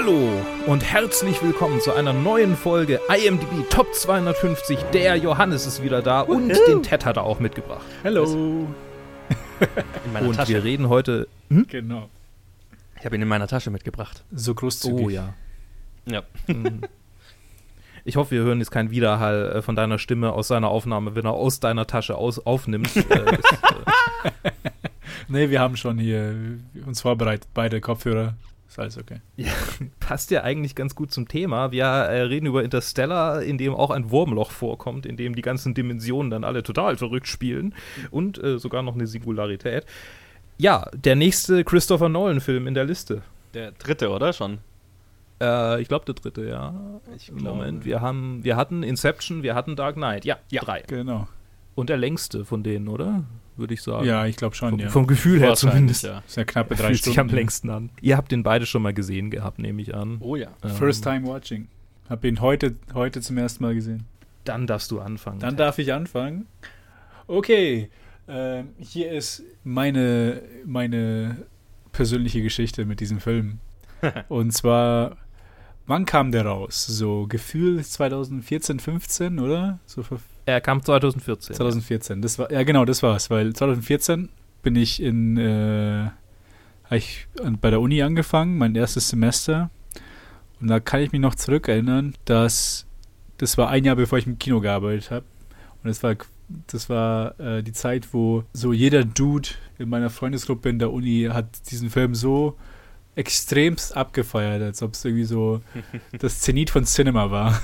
Hallo und herzlich willkommen zu einer neuen Folge IMDb Top 250. Der Johannes ist wieder da und den Ted hat er auch mitgebracht. Hello. In meiner Und Tasche. wir reden heute. Hm? Genau. Ich habe ihn in meiner Tasche mitgebracht. So großzügig. Oh ja. Ja. Mhm. Ich hoffe, wir hören jetzt keinen Widerhall äh, von deiner Stimme aus seiner Aufnahme, wenn er aus deiner Tasche aus, aufnimmt. äh, ist, äh, Nee, wir haben schon hier uns vorbereitet. Beide Kopfhörer. Ist alles okay. passt ja eigentlich ganz gut zum Thema. Wir äh, reden über Interstellar, in dem auch ein Wurmloch vorkommt, in dem die ganzen Dimensionen dann alle total verrückt spielen und äh, sogar noch eine Singularität. Ja, der nächste Christopher Nolan-Film in der Liste. Der dritte, oder schon? Äh, ich glaube, der dritte, ja. Ich Moment, wir, haben, wir hatten Inception, wir hatten Dark Knight. Ja, drei. Genau. Und der längste von denen, oder? Würde ich sagen. Ja, ich glaube schon, Vom, ja. vom Gefühl her zumindest. ja. ist ja knappe drei fühlt Stunden. sich am längsten an. Ihr habt den beide schon mal gesehen gehabt, nehme ich an. Oh ja. Ähm, First time watching. Hab ihn heute, heute zum ersten Mal gesehen. Dann darfst du anfangen. Dann darf ich anfangen. Okay. Ähm, hier ist meine, meine persönliche Geschichte mit diesem Film. Und zwar, wann kam der raus? So Gefühl 2014, 15, oder? So vor er kam 2014. 2014, das war, ja genau, das war's, weil 2014 bin ich in, äh, ich bei der Uni angefangen, mein erstes Semester. Und da kann ich mich noch zurückerinnern, dass das war ein Jahr bevor ich im Kino gearbeitet habe. Und das war, das war äh, die Zeit, wo so jeder Dude in meiner Freundesgruppe in der Uni hat diesen Film so extremst abgefeiert, als ob es irgendwie so das Zenit von Cinema war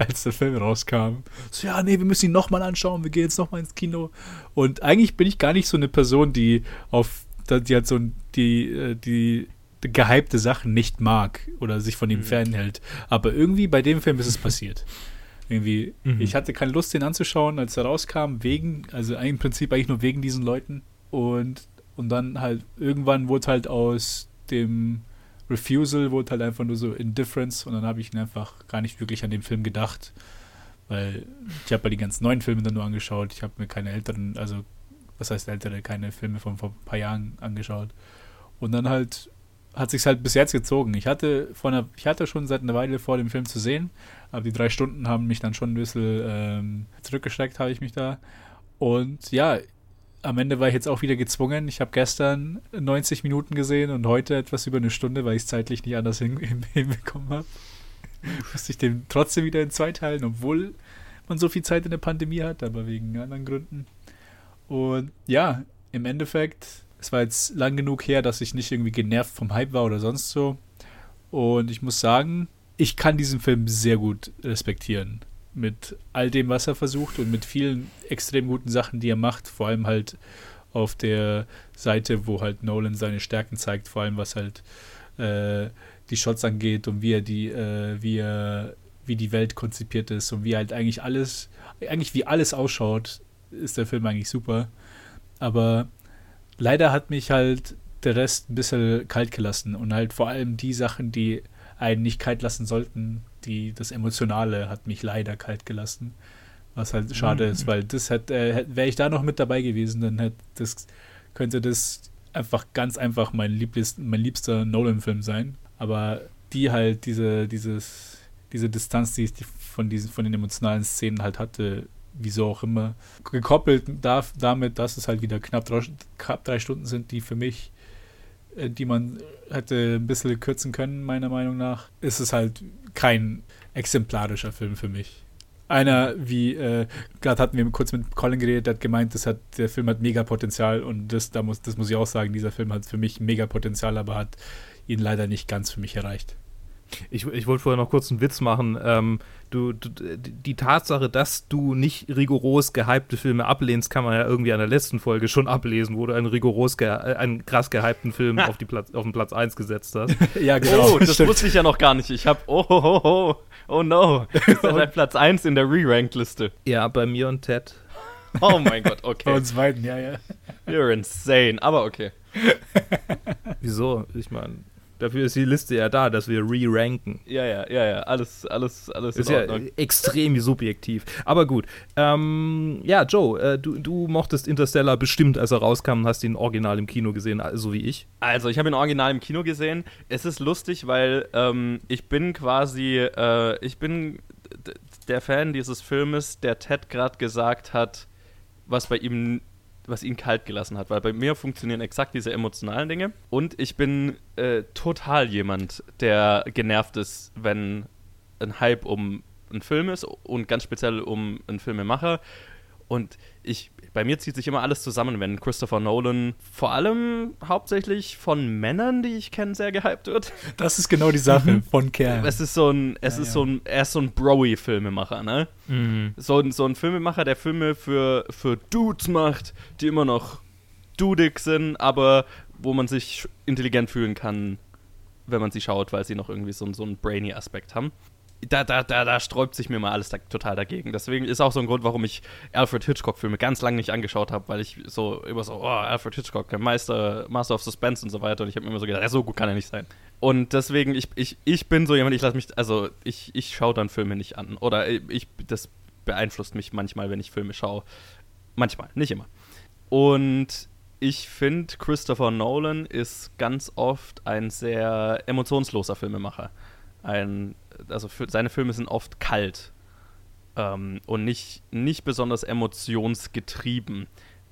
als der Film rauskam. So, ja, nee, wir müssen ihn nochmal anschauen, wir gehen jetzt nochmal ins Kino. Und eigentlich bin ich gar nicht so eine Person, die auf, die hat so ein- die, äh, die, die gehypte Sachen nicht mag oder sich von ihm Mhm. fernhält. Aber irgendwie bei dem Film ist es passiert. Irgendwie, Mhm. ich hatte keine Lust, den anzuschauen, als er rauskam, wegen, also im Prinzip eigentlich nur wegen diesen Leuten. Und, und dann halt, irgendwann wurde halt aus dem Refusal wurde halt einfach nur so Indifference und dann habe ich ihn einfach gar nicht wirklich an den Film gedacht, weil ich habe ja die ganzen neuen Filme dann nur angeschaut. Ich habe mir keine älteren, also was heißt ältere, keine Filme von vor ein paar Jahren angeschaut. Und dann halt hat sich's halt bis jetzt gezogen. Ich hatte vor einer, ich hatte schon seit einer Weile vor, den Film zu sehen, aber die drei Stunden haben mich dann schon ein bisschen ähm, zurückgestreckt, habe ich mich da. Und ja, am Ende war ich jetzt auch wieder gezwungen. Ich habe gestern 90 Minuten gesehen und heute etwas über eine Stunde, weil ich es zeitlich nicht anders hin, hin, hinbekommen habe. Musste ich den trotzdem wieder in zwei teilen, obwohl man so viel Zeit in der Pandemie hat, aber wegen anderen Gründen. Und ja, im Endeffekt, es war jetzt lang genug her, dass ich nicht irgendwie genervt vom Hype war oder sonst so. Und ich muss sagen, ich kann diesen Film sehr gut respektieren. Mit all dem, was er versucht und mit vielen extrem guten Sachen, die er macht. Vor allem halt auf der Seite, wo halt Nolan seine Stärken zeigt, vor allem was halt äh, die Shots angeht und wie er die, äh, wie er, wie die Welt konzipiert ist und wie halt eigentlich alles, eigentlich wie alles ausschaut, ist der Film eigentlich super. Aber leider hat mich halt der Rest ein bisschen kalt gelassen und halt vor allem die Sachen, die einen nicht kalt lassen sollten, die das Emotionale hat mich leider kalt gelassen. Was halt schade Mhm. ist, weil das hätte, äh, wäre ich da noch mit dabei gewesen, dann hätte das, könnte das einfach ganz einfach mein, Lieblings, mein liebster Nolan-Film sein. Aber die halt, diese, dieses, diese Distanz, die ich von, diesen, von den emotionalen Szenen halt hatte, wieso auch immer, gekoppelt darf, damit, dass es halt wieder knapp drei, knapp drei Stunden sind, die für mich, äh, die man hätte ein bisschen kürzen können, meiner Meinung nach, ist es halt kein exemplarischer Film für mich. Einer wie, äh, gerade hatten wir kurz mit Colin geredet, der hat gemeint, das hat, der Film hat mega Potenzial und das, da muss, das muss ich auch sagen, dieser Film hat für mich mega Potenzial, aber hat ihn leider nicht ganz für mich erreicht. Ich, ich wollte vorher noch kurz einen Witz machen. Ähm, du, du, die Tatsache, dass du nicht rigoros gehypte Filme ablehnst, kann man ja irgendwie an der letzten Folge schon ablesen, wo du einen rigoros, ge äh, einen krass gehypten Film auf, die Platz, auf den Platz 1 gesetzt hast. ja, Oh, das wusste ich ja noch gar nicht. Ich habe, oh, oh, oh, oh, oh no. Ist Platz 1 in der Re-Ranked-Liste. ja, bei mir und Ted. Oh mein Gott, Bei okay. uns beiden, ja, ja. You're insane. Aber okay. Wieso? Ich meine, Dafür ist die Liste ja da, dass wir re-ranken. Ja, ja, ja, ja. Alles, alles, alles ist ja extrem subjektiv. Aber gut. Ähm, ja, Joe, äh, du, du mochtest Interstellar bestimmt, als er rauskam, hast ihn original im Kino gesehen, so wie ich. Also, ich habe ihn original im Kino gesehen. Es ist lustig, weil ähm, ich bin quasi, äh, ich bin der Fan dieses Filmes, der Ted gerade gesagt hat, was bei ihm was ihn kalt gelassen hat, weil bei mir funktionieren exakt diese emotionalen Dinge. Und ich bin äh, total jemand, der genervt ist, wenn ein Hype um einen Film ist und ganz speziell um einen Filmemacher und ich, bei mir zieht sich immer alles zusammen, wenn Christopher Nolan vor allem hauptsächlich von Männern, die ich kenne, sehr gehypt wird. Das ist genau die Sache mhm. von Kerl. Es ist so ein, es ja, ist ja. so ein, er ist so ein Broy-Filmemacher, ne? Mhm. So, so ein Filmemacher, der Filme für, für Dudes macht, die immer noch dudig sind, aber wo man sich intelligent fühlen kann, wenn man sie schaut, weil sie noch irgendwie so, so einen brainy Aspekt haben da, da, da, da sträubt sich mir mal alles da, total dagegen. Deswegen ist auch so ein Grund, warum ich Alfred Hitchcock-Filme ganz lange nicht angeschaut habe, weil ich so immer so, oh, Alfred Hitchcock, der Meister, Master of Suspense und so weiter. Und ich habe mir immer so gedacht, ja, so gut kann er nicht sein. Und deswegen, ich, ich, ich bin so jemand, ich lasse mich, also ich, ich schaue dann Filme nicht an. Oder ich, das beeinflusst mich manchmal, wenn ich Filme schaue. Manchmal, nicht immer. Und ich finde, Christopher Nolan ist ganz oft ein sehr emotionsloser Filmemacher. Ein also seine Filme sind oft kalt ähm, und nicht, nicht besonders emotionsgetrieben.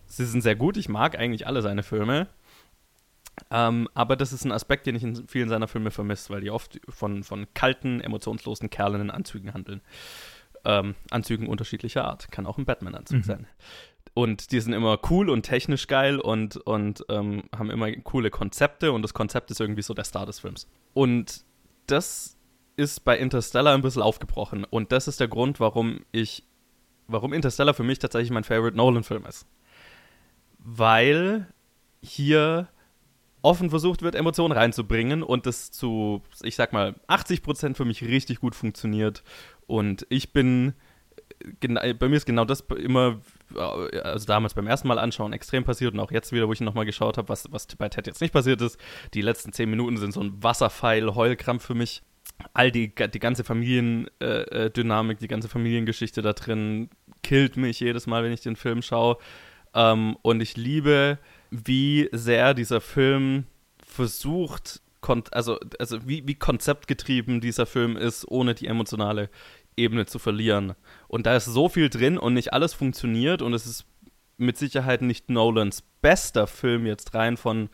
Sie sind sehr gut, ich mag eigentlich alle seine Filme. Ähm, aber das ist ein Aspekt, den ich in vielen seiner Filme vermisse, weil die oft von, von kalten, emotionslosen Kerlen in Anzügen handeln. Ähm, Anzügen unterschiedlicher Art. Kann auch ein Batman-Anzug mhm. sein. Und die sind immer cool und technisch geil und, und ähm, haben immer coole Konzepte und das Konzept ist irgendwie so der Star des Films. Und das ist bei Interstellar ein bisschen aufgebrochen. Und das ist der Grund, warum ich, warum Interstellar für mich tatsächlich mein Favorite Nolan-Film ist. Weil hier offen versucht wird, Emotionen reinzubringen und das zu, ich sag mal, 80% für mich richtig gut funktioniert. Und ich bin, bei mir ist genau das immer, also damals beim ersten Mal anschauen, extrem passiert und auch jetzt wieder, wo ich nochmal geschaut habe, was, was bei Ted jetzt nicht passiert ist. Die letzten 10 Minuten sind so ein Wasserpfeil, Heulkrampf für mich all die, die ganze Familiendynamik, äh, äh die ganze Familiengeschichte da drin killt mich jedes Mal, wenn ich den Film schaue. Ähm, und ich liebe, wie sehr dieser Film versucht, also, also wie, wie konzeptgetrieben dieser Film ist, ohne die emotionale Ebene zu verlieren. Und da ist so viel drin und nicht alles funktioniert und es ist mit Sicherheit nicht Nolans bester Film jetzt rein von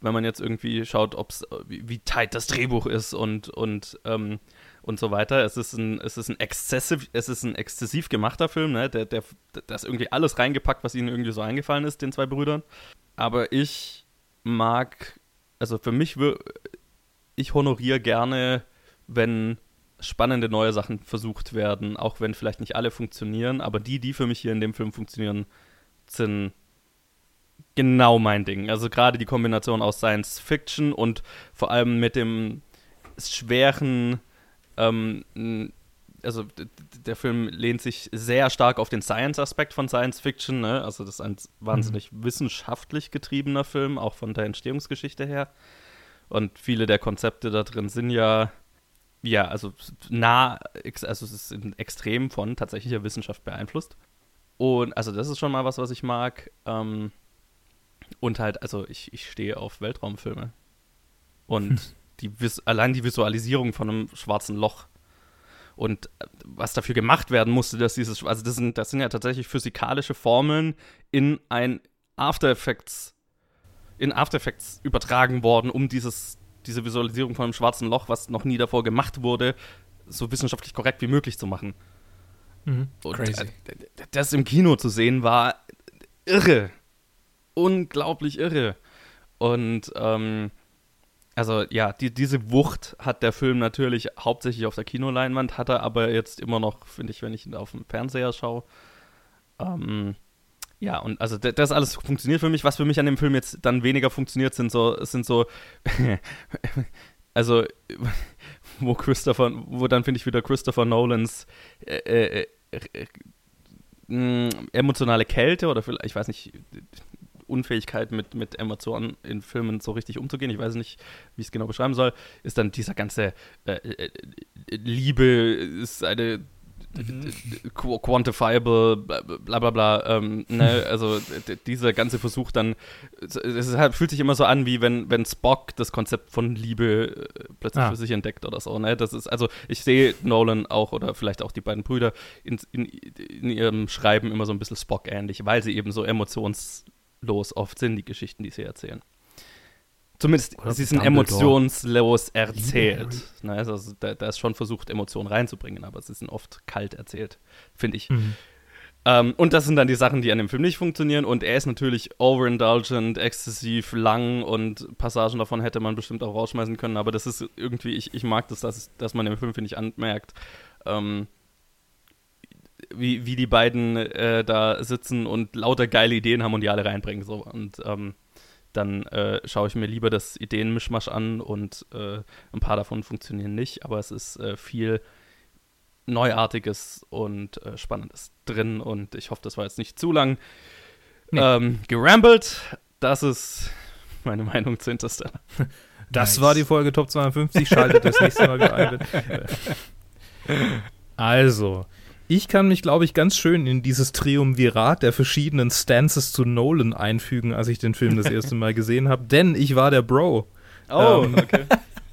wenn man jetzt irgendwie schaut, ob's, wie, wie tight das Drehbuch ist und, und, ähm, und so weiter. Es ist ein, es ist ein exzessiv, es ist ein exzessiv gemachter Film, ne? Der, der, der ist irgendwie alles reingepackt, was ihnen irgendwie so eingefallen ist, den zwei Brüdern. Aber ich mag, also für mich, ich honoriere gerne, wenn spannende neue Sachen versucht werden, auch wenn vielleicht nicht alle funktionieren, aber die, die für mich hier in dem Film funktionieren, sind genau mein Ding. Also gerade die Kombination aus Science Fiction und vor allem mit dem schweren, ähm, also der Film lehnt sich sehr stark auf den Science-Aspekt von Science Fiction. Ne? Also das ist ein wahnsinnig mhm. wissenschaftlich getriebener Film, auch von der Entstehungsgeschichte her. Und viele der Konzepte da drin sind ja, ja, also nah, also es ist extrem von tatsächlicher Wissenschaft beeinflusst. Und also das ist schon mal was, was ich mag. Ähm, und halt, also ich, ich stehe auf Weltraumfilme. Und hm. die, allein die Visualisierung von einem schwarzen Loch und äh, was dafür gemacht werden musste, dass dieses, also das sind, das sind ja tatsächlich physikalische Formeln in ein After Effects, in After Effects übertragen worden, um dieses, diese Visualisierung von einem schwarzen Loch, was noch nie davor gemacht wurde, so wissenschaftlich korrekt wie möglich zu machen. Mhm. Und Crazy. Äh, das im Kino zu sehen war irre unglaublich irre. Und ähm, also ja, die, diese Wucht hat der Film natürlich hauptsächlich auf der Kinoleinwand, hat er aber jetzt immer noch, finde ich, wenn ich ihn auf dem Fernseher schaue. Ähm, ja, und also das alles funktioniert für mich. Was für mich an dem Film jetzt dann weniger funktioniert, sind so, sind so, also wo Christopher, wo dann finde ich wieder Christopher Nolans äh, äh, äh, emotionale Kälte oder vielleicht, ich weiß nicht, Unfähigkeit mit, mit Emotionen in Filmen so richtig umzugehen. Ich weiß nicht, wie ich es genau beschreiben soll. Ist dann dieser ganze äh, äh, Liebe ist eine mhm. quantifiable, bla bla bla. Ähm, ne? Also dieser ganze Versuch dann, es halt, fühlt sich immer so an, wie wenn, wenn Spock das Konzept von Liebe äh, plötzlich ah. für sich entdeckt oder so. Ne? Das ist, also ich sehe Nolan auch oder vielleicht auch die beiden Brüder in, in, in ihrem Schreiben immer so ein bisschen Spock ähnlich, weil sie eben so emotionslos oft sind, die Geschichten, die sie erzählen. Zumindest Oder sie sind emotionslos erzählt. Ne, also da, da, ist schon versucht, Emotionen reinzubringen, aber sie sind oft kalt erzählt, finde ich. Mhm. Ähm, und das sind dann die Sachen, die an dem Film nicht funktionieren. Und er ist natürlich overindulgent, exzessiv lang und Passagen davon hätte man bestimmt auch rausschmeißen können. Aber das ist irgendwie, ich, ich mag das, dass, dass man im Film, finde ich, anmerkt, ähm, wie, wie die beiden äh, da sitzen und lauter geile Ideen haben und die alle reinbringen. So. Und ähm, dann äh, schaue ich mir lieber das Ideenmischmasch an und äh, ein paar davon funktionieren nicht, aber es ist äh, viel Neuartiges und äh, Spannendes drin und ich hoffe, das war jetzt nicht zu lang nee. ähm, gerambelt. Das ist meine Meinung zu Interstellar. Das nice. war die Folge Top 52. Schaltet das nächste Mal wieder ein. Also, ich kann mich, glaube ich, ganz schön in dieses Triumvirat der verschiedenen Stances zu Nolan einfügen, als ich den Film das erste Mal gesehen habe, denn ich war der Bro. Oh, ähm, okay.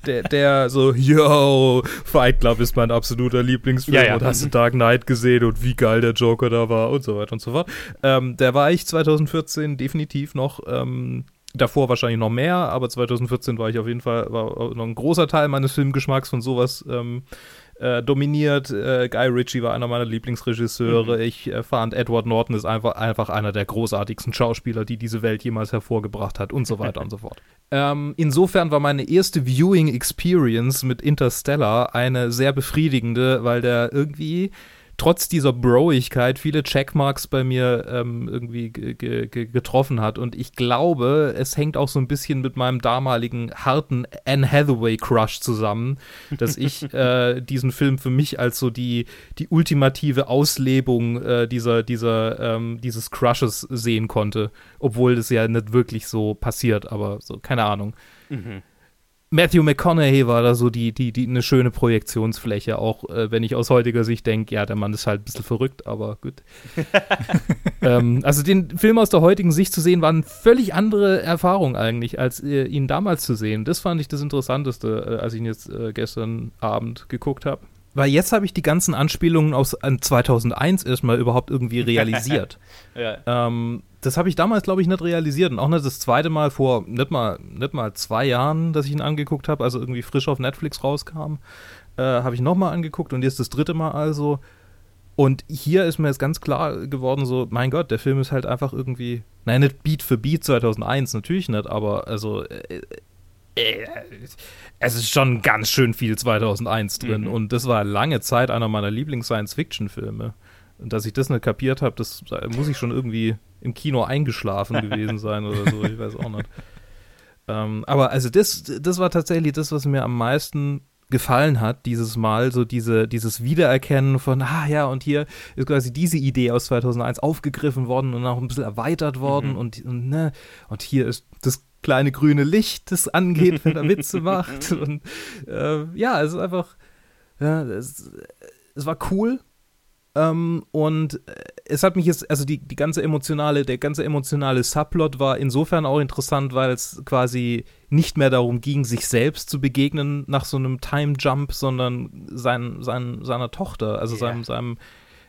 Der, der, so, yo, Fight Club ist mein absoluter Lieblingsfilm ja, ja. und hast du Dark Knight gesehen und wie geil der Joker da war und so weiter und so fort. Ähm, der war ich 2014 definitiv noch, ähm, davor wahrscheinlich noch mehr, aber 2014 war ich auf jeden Fall, war noch ein großer Teil meines Filmgeschmacks von sowas ähm, äh, dominiert. Äh, Guy Ritchie war einer meiner Lieblingsregisseure. Mhm. Ich äh, fand, Edward Norton ist einfach, einfach einer der großartigsten Schauspieler, die diese Welt jemals hervorgebracht hat und so weiter und so fort. Ähm, insofern war meine erste Viewing Experience mit Interstellar eine sehr befriedigende, weil der irgendwie trotz dieser Broigkeit viele Checkmarks bei mir ähm, irgendwie getroffen hat. Und ich glaube, es hängt auch so ein bisschen mit meinem damaligen harten Anne Hathaway-Crush zusammen, dass ich äh, diesen Film für mich als so die, die ultimative Auslebung äh, dieser, dieser, ähm, dieses Crushes sehen konnte. Obwohl das ja nicht wirklich so passiert, aber so, keine Ahnung. Mhm. Matthew McConaughey war da so die, die, die eine schöne Projektionsfläche, auch äh, wenn ich aus heutiger Sicht denke, ja, der Mann ist halt ein bisschen verrückt, aber gut. ähm, also den Film aus der heutigen Sicht zu sehen, war eine völlig andere Erfahrung eigentlich, als äh, ihn damals zu sehen. Das fand ich das Interessanteste, äh, als ich ihn jetzt äh, gestern Abend geguckt habe. Weil jetzt habe ich die ganzen Anspielungen aus 2001 erstmal überhaupt irgendwie realisiert. ja. ähm, das habe ich damals, glaube ich, nicht realisiert. Und auch nicht das zweite Mal vor nicht mal, nicht mal zwei Jahren, dass ich ihn angeguckt habe, also irgendwie frisch auf Netflix rauskam, äh, habe ich nochmal angeguckt und jetzt das dritte Mal also. Und hier ist mir jetzt ganz klar geworden, so, mein Gott, der Film ist halt einfach irgendwie, nein, nicht Beat für Beat 2001, natürlich nicht, aber also, äh, es ist schon ganz schön viel 2001 drin mhm. und das war lange Zeit einer meiner Lieblings-Science-Fiction-Filme. Und dass ich das nicht kapiert habe, das muss ich schon irgendwie im Kino eingeschlafen gewesen sein oder so, ich weiß auch nicht. Ähm, aber also das, das war tatsächlich das, was mir am meisten gefallen hat, dieses Mal, so diese, dieses Wiedererkennen von, ah ja, und hier ist quasi diese Idee aus 2001 aufgegriffen worden und auch ein bisschen erweitert worden mhm. und, und, ne, und hier ist das kleine grüne Licht, das angeht, wenn er Witze macht und äh, ja, es ist einfach, ja, es, es war cool, ähm, und äh, es hat mich jetzt, also die, die ganze emotionale, der ganze emotionale Subplot war insofern auch interessant, weil es quasi nicht mehr darum ging, sich selbst zu begegnen nach so einem Time Jump, sondern sein, sein, seiner Tochter, also yeah. seinem, seinem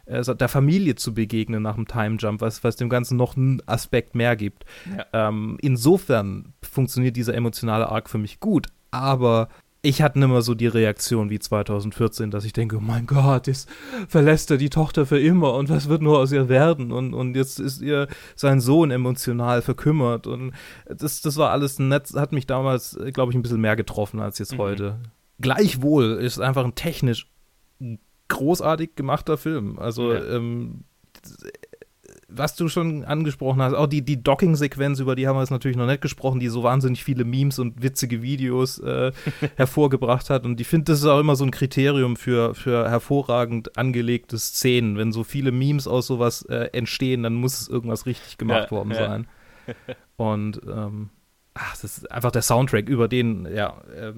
äh, der Familie zu begegnen nach dem Time Jump, was, was dem Ganzen noch einen Aspekt mehr gibt. Ja. Ähm, insofern funktioniert dieser emotionale Arc für mich gut, aber ich hatte immer so die Reaktion wie 2014, dass ich denke, oh mein Gott, jetzt verlässt er die Tochter für immer und was wird nur aus ihr werden? Und, und jetzt ist ihr sein Sohn emotional verkümmert. Und das, das war alles nett, hat mich damals, glaube ich, ein bisschen mehr getroffen als jetzt mhm. heute. Gleichwohl ist einfach ein technisch großartig gemachter Film. Also ja. ähm, was du schon angesprochen hast, auch die, die Docking-Sequenz, über die haben wir jetzt natürlich noch nicht gesprochen, die so wahnsinnig viele Memes und witzige Videos äh, hervorgebracht hat. Und ich finde, das ist auch immer so ein Kriterium für, für hervorragend angelegte Szenen. Wenn so viele Memes aus sowas äh, entstehen, dann muss es irgendwas richtig gemacht ja, worden ja. sein. Und ähm, ach, das ist einfach der Soundtrack, über den, ja, äh,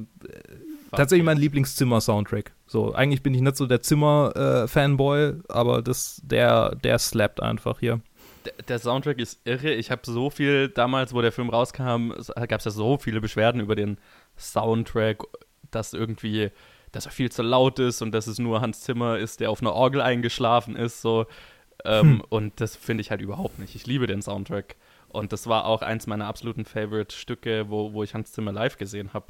tatsächlich mein Lieblingszimmer-Soundtrack. So, eigentlich bin ich nicht so der Zimmer-Fanboy, aber das, der, der slappt einfach hier. Der, der Soundtrack ist irre. Ich habe so viel, damals, wo der Film rauskam, gab es ja so viele Beschwerden über den Soundtrack, dass irgendwie, dass er viel zu laut ist und dass es nur Hans Zimmer ist, der auf einer Orgel eingeschlafen ist. So. Ähm, hm. Und das finde ich halt überhaupt nicht. Ich liebe den Soundtrack. Und das war auch eins meiner absoluten Favorite-Stücke, wo, wo ich Hans Zimmer live gesehen habe.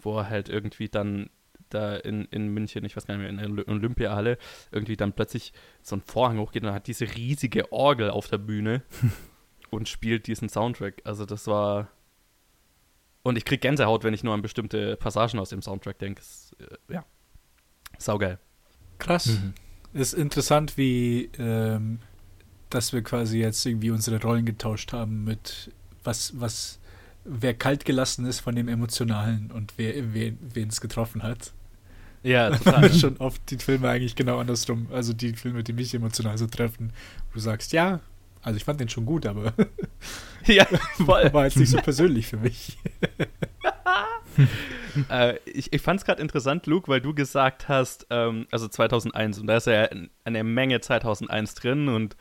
Wo er halt irgendwie dann da in, in München, ich weiß gar nicht mehr, in der Olympiahalle, irgendwie dann plötzlich so ein Vorhang hochgeht und hat diese riesige Orgel auf der Bühne und spielt diesen Soundtrack. Also das war. Und ich krieg Gänsehaut, wenn ich nur an bestimmte Passagen aus dem Soundtrack denke. Äh, ja. Saugeil. Krass. Mhm. Ist interessant, wie ähm, dass wir quasi jetzt irgendwie unsere Rollen getauscht haben mit was, was, wer kalt gelassen ist von dem Emotionalen und wer, wen es getroffen hat. Ja, total. schon oft die Filme eigentlich genau andersrum. Also die Filme, die mich emotional so treffen, wo du sagst, ja, also ich fand den schon gut, aber ja, voll. war jetzt nicht so persönlich für mich. äh, ich ich fand es gerade interessant, Luke, weil du gesagt hast, ähm, also 2001, und da ist ja eine Menge 2001 drin und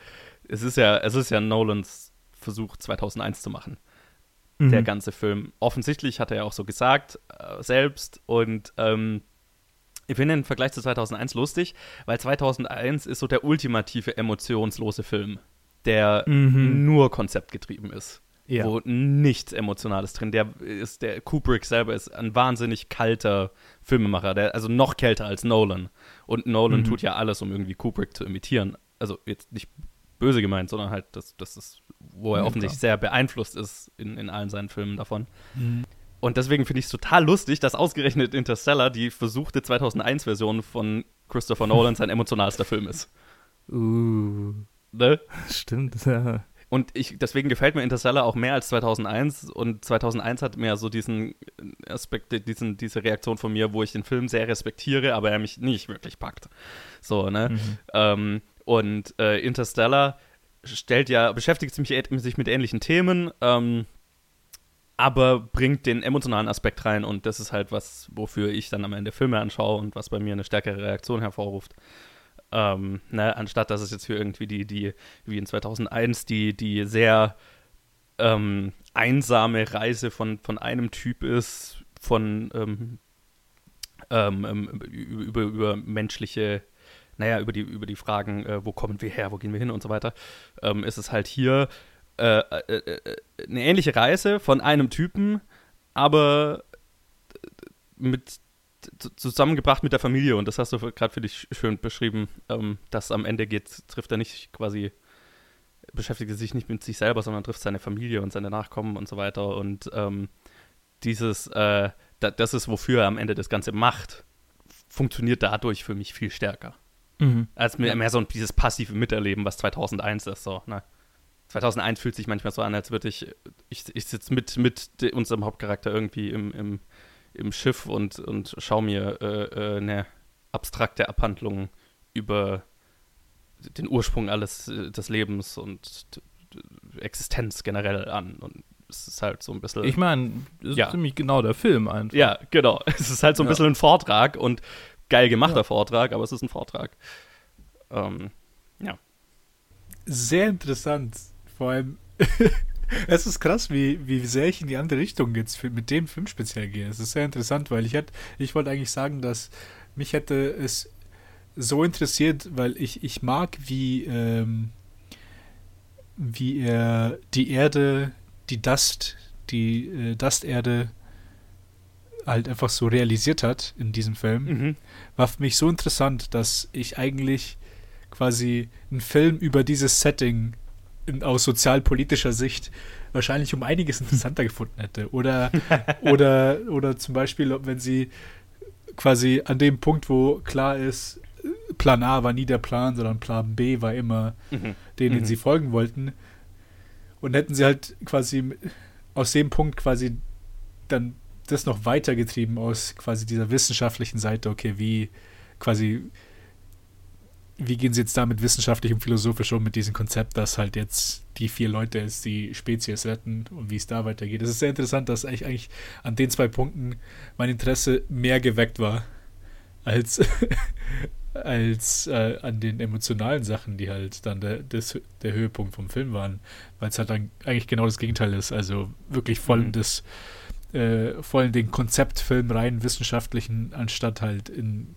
es ist ja, es ist ja Nolans Versuch 2001 zu machen. Mhm. Der ganze Film. Offensichtlich hat er ja auch so gesagt, äh, selbst und ähm, ich finde den Vergleich zu 2001 lustig, weil 2001 ist so der ultimative emotionslose Film, der mhm. nur konzeptgetrieben ist. Ja. Wo nichts Emotionales drin. Der ist, der Kubrick selber ist ein wahnsinnig kalter Filmemacher, der, also noch kälter als Nolan. Und Nolan mhm. tut ja alles, um irgendwie Kubrick zu imitieren. Also jetzt nicht böse gemeint, sondern halt, das, das ist, wo er ja, offensichtlich klar. sehr beeinflusst ist in, in allen seinen Filmen davon. Mhm. Und deswegen finde ich es total lustig, dass ausgerechnet Interstellar die versuchte 2001-Version von Christopher Nolan sein emotionalster Film ist. Uh. Ne? Stimmt, ja. Und ich, deswegen gefällt mir Interstellar auch mehr als 2001. Und 2001 hat mehr so diesen Aspekt, diesen, diese Reaktion von mir, wo ich den Film sehr respektiere, aber er mich nicht wirklich packt. So, ne? Mhm. Ähm, und äh, Interstellar stellt ja, beschäftigt sich, mit ähnlichen Themen. Ähm, aber bringt den emotionalen Aspekt rein und das ist halt was, wofür ich dann am Ende Filme anschaue und was bei mir eine stärkere Reaktion hervorruft. Ähm, ne, anstatt dass es jetzt für irgendwie die, die, wie in 2001, die, die sehr ähm, einsame Reise von, von einem Typ ist, von ähm, ähm, ähm über, über menschliche, naja, über die, über die Fragen, äh, wo kommen wir her, wo gehen wir hin und so weiter, ähm, ist es halt hier äh, äh, äh, eine ähnliche Reise von einem Typen, aber mit zusammengebracht mit der Familie und das hast du gerade für dich schön beschrieben, ähm, dass am Ende geht, trifft er nicht quasi, beschäftigt sich nicht mit sich selber, sondern trifft seine Familie und seine Nachkommen und so weiter und ähm, dieses, äh, da, das ist, wofür er am Ende das Ganze macht, funktioniert dadurch für mich viel stärker. Mhm. Als mehr, mehr so ein, dieses passive Miterleben, was 2001 ist, so, ne? 2001 fühlt sich manchmal so an, als würde ich, ich, ich sitze mit, mit unserem Hauptcharakter irgendwie im, im, im Schiff und, und schaue mir äh, äh, eine abstrakte Abhandlung über den Ursprung alles äh, des Lebens und Existenz generell an. Und es ist halt so ein bisschen. Ich meine, das ist ja. ziemlich genau der Film einfach. Ja, genau. Es ist halt so ein ja. bisschen ein Vortrag und geil gemachter ja. Vortrag, aber es ist ein Vortrag. Ähm, ja. Sehr interessant. Vor allem, es ist krass, wie, wie sehr ich in die andere Richtung jetzt mit dem Film speziell gehe. Es ist sehr interessant, weil ich hätte, ich wollte eigentlich sagen, dass mich hätte es so interessiert, weil ich, ich mag, wie, ähm, wie er die Erde, die Dust, die äh, Dusterde halt einfach so realisiert hat in diesem Film. Mhm. War für mich so interessant, dass ich eigentlich quasi einen Film über dieses Setting in, aus sozialpolitischer Sicht wahrscheinlich um einiges interessanter gefunden hätte. Oder, oder, oder zum Beispiel, wenn sie quasi an dem Punkt, wo klar ist, Plan A war nie der Plan, sondern Plan B war immer mhm. den, den mhm. sie folgen wollten. Und hätten sie halt quasi aus dem Punkt quasi dann das noch weitergetrieben aus quasi dieser wissenschaftlichen Seite, okay, wie quasi wie gehen sie jetzt damit wissenschaftlich und philosophisch um mit diesem Konzept, dass halt jetzt die vier Leute jetzt die Spezies retten und wie es da weitergeht. Es ist sehr interessant, dass eigentlich, eigentlich an den zwei Punkten mein Interesse mehr geweckt war als, als äh, an den emotionalen Sachen, die halt dann der, des, der Höhepunkt vom Film waren, weil es halt dann eigentlich genau das Gegenteil ist. Also wirklich voll mhm. das äh, voll in den Konzeptfilm rein, wissenschaftlichen, anstatt halt in,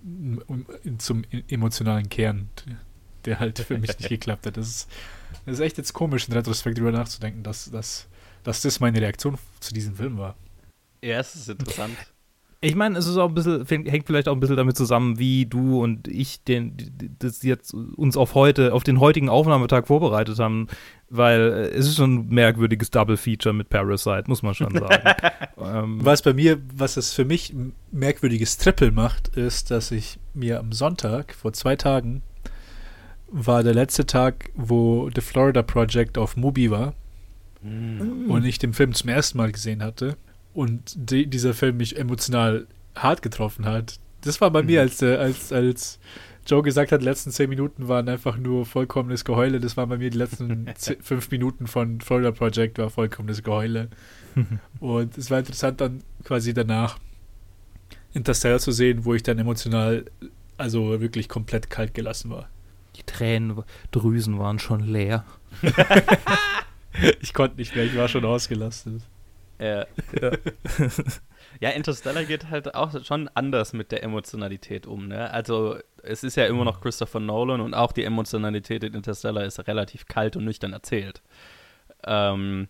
in, in zum emotionalen Kern, der halt für mich nicht geklappt hat. Das ist, das ist echt jetzt komisch, in Retrospekt darüber nachzudenken, dass, dass, dass das meine Reaktion zu diesem Film war. Ja, es ist interessant. Ich meine, es ist auch ein bisschen, hängt vielleicht auch ein bisschen damit zusammen, wie du und ich den, das jetzt uns auf heute, auf den heutigen Aufnahmetag vorbereitet haben, weil äh, es ist schon ein merkwürdiges Double Feature mit Parasite, muss man schon sagen. ähm, was bei mir, was es für mich ein merkwürdiges Triple macht, ist, dass ich mir am Sonntag, vor zwei Tagen, war der letzte Tag, wo The Florida Project auf Mubi war mm. und ich den Film zum ersten Mal gesehen hatte und die, dieser Film mich emotional hart getroffen hat. Das war bei mhm. mir, als, äh, als, als Joe gesagt hat, die letzten zehn Minuten waren einfach nur vollkommenes Geheule. Das waren bei mir die letzten fünf Minuten von Florida Project, war vollkommenes Geheule. und es war interessant, dann quasi danach Interstellar zu sehen, wo ich dann emotional, also wirklich komplett kalt gelassen war. Die Tränendrüsen waren schon leer. ich konnte nicht mehr, ich war schon ausgelastet. Ja. ja. ja, Interstellar geht halt auch schon anders mit der Emotionalität um. Ne? Also es ist ja immer noch Christopher Nolan und auch die Emotionalität in Interstellar ist relativ kalt und nüchtern erzählt. Ähm,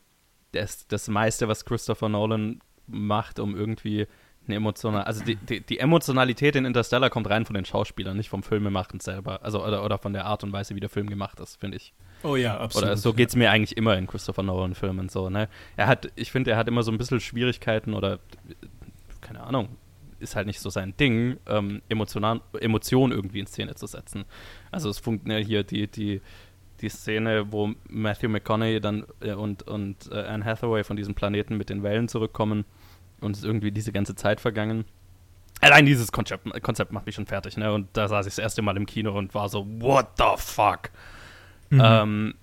das, das meiste, was Christopher Nolan macht, um irgendwie eine emotionale, also die, die, die, Emotionalität in Interstellar kommt rein von den Schauspielern, nicht vom Filmemachen selber. Also oder, oder von der Art und Weise, wie der Film gemacht ist, finde ich. Oh ja, absolut. Oder so geht es mir eigentlich immer in Christopher Nolan-Filmen so, ne? Er hat, ich finde, er hat immer so ein bisschen Schwierigkeiten oder keine Ahnung, ist halt nicht so sein Ding, ähm, emotional, Emotionen irgendwie in Szene zu setzen. Also es funktioniert hier die, die, die Szene, wo Matthew McConaughey dann äh, und, und äh, Anne Hathaway von diesem Planeten mit den Wellen zurückkommen und ist irgendwie diese ganze Zeit vergangen. Allein dieses Konzept, Konzept macht mich schon fertig, ne? Und da saß ich das erste Mal im Kino und war so, what the fuck? Mhm. Ähm,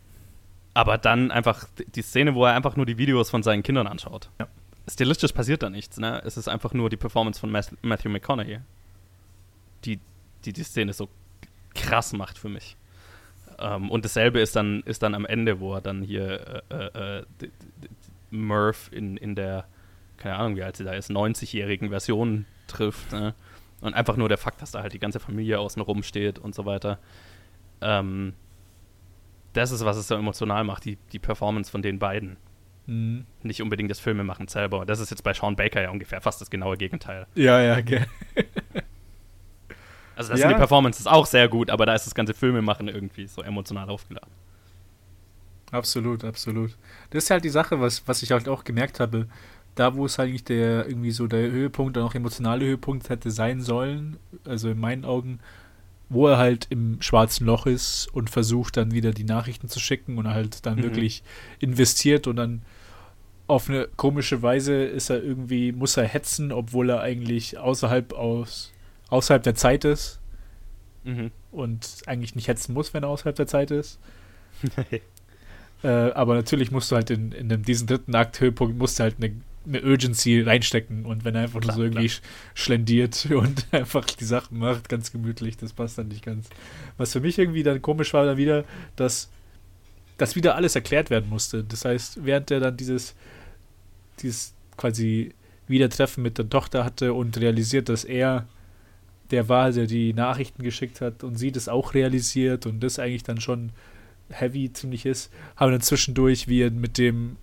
aber dann einfach die Szene, wo er einfach nur die Videos von seinen Kindern anschaut. Ja. Stilistisch passiert da nichts, ne? Es ist einfach nur die Performance von Matthew McConaughey, die die, die Szene so krass macht für mich. Ähm, und dasselbe ist dann, ist dann am Ende, wo er dann hier äh, äh, äh Murph in, in der, keine Ahnung, wie alt sie da ist, 90-jährigen Version trifft. Ne? Und einfach nur der Fakt, dass da halt die ganze Familie außen rum steht und so weiter. Ähm, das ist, was es so emotional macht, die, die Performance von den beiden. Mhm. Nicht unbedingt das Filmemachen selber. Das ist jetzt bei Sean Baker ja ungefähr fast das genaue Gegenteil. Ja, ja, okay. also das ja. sind die Performances auch sehr gut, aber da ist das ganze Filmemachen irgendwie so emotional aufgeladen. Absolut, absolut. Das ist halt die Sache, was, was ich halt auch gemerkt habe. Da, wo es halt eigentlich der irgendwie so der Höhepunkt, dann auch emotionale Höhepunkt hätte sein sollen, also in meinen Augen, wo er halt im schwarzen Loch ist und versucht dann wieder die Nachrichten zu schicken und halt dann mhm. wirklich investiert und dann auf eine komische Weise ist er irgendwie, muss er hetzen, obwohl er eigentlich außerhalb aus, außerhalb der Zeit ist. Mhm. Und eigentlich nicht hetzen muss, wenn er außerhalb der Zeit ist. äh, aber natürlich musst du halt in, in diesem dritten Akt Höhepunkt musst du halt eine eine Urgency reinstecken und wenn er einfach klar, nur so irgendwie klar. schlendiert und einfach die Sachen macht, ganz gemütlich, das passt dann nicht ganz. Was für mich irgendwie dann komisch war, dann wieder, dass das wieder alles erklärt werden musste. Das heißt, während er dann dieses, dieses quasi Wiedertreffen mit der Tochter hatte und realisiert, dass er der war, der die Nachrichten geschickt hat und sie das auch realisiert und das eigentlich dann schon heavy ziemlich ist, haben dann zwischendurch, wie er mit dem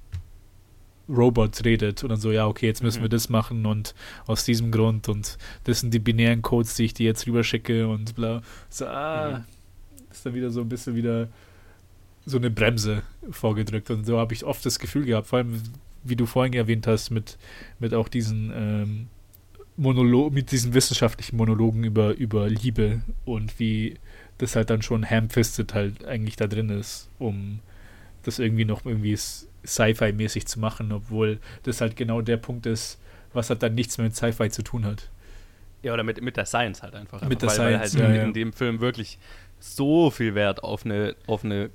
Robot redet und dann so, ja, okay, jetzt müssen mhm. wir das machen und aus diesem Grund und das sind die binären Codes, die ich dir jetzt rüberschicke und bla. So, ah, mhm. ist dann wieder so ein bisschen wieder so eine Bremse vorgedrückt und so habe ich oft das Gefühl gehabt, vor allem, wie du vorhin erwähnt hast, mit, mit auch diesen ähm, Monolog, mit diesen wissenschaftlichen Monologen über, über Liebe und wie das halt dann schon ham-fisted halt eigentlich da drin ist, um das irgendwie noch irgendwie Sci-Fi-mäßig zu machen, obwohl das halt genau der Punkt ist, was halt dann nichts mehr mit Sci-Fi zu tun hat. Ja, oder mit, mit der Science halt einfach. Mit der weil, Science, weil halt ja, in, ja. in dem Film wirklich so viel Wert auf eine, auf eine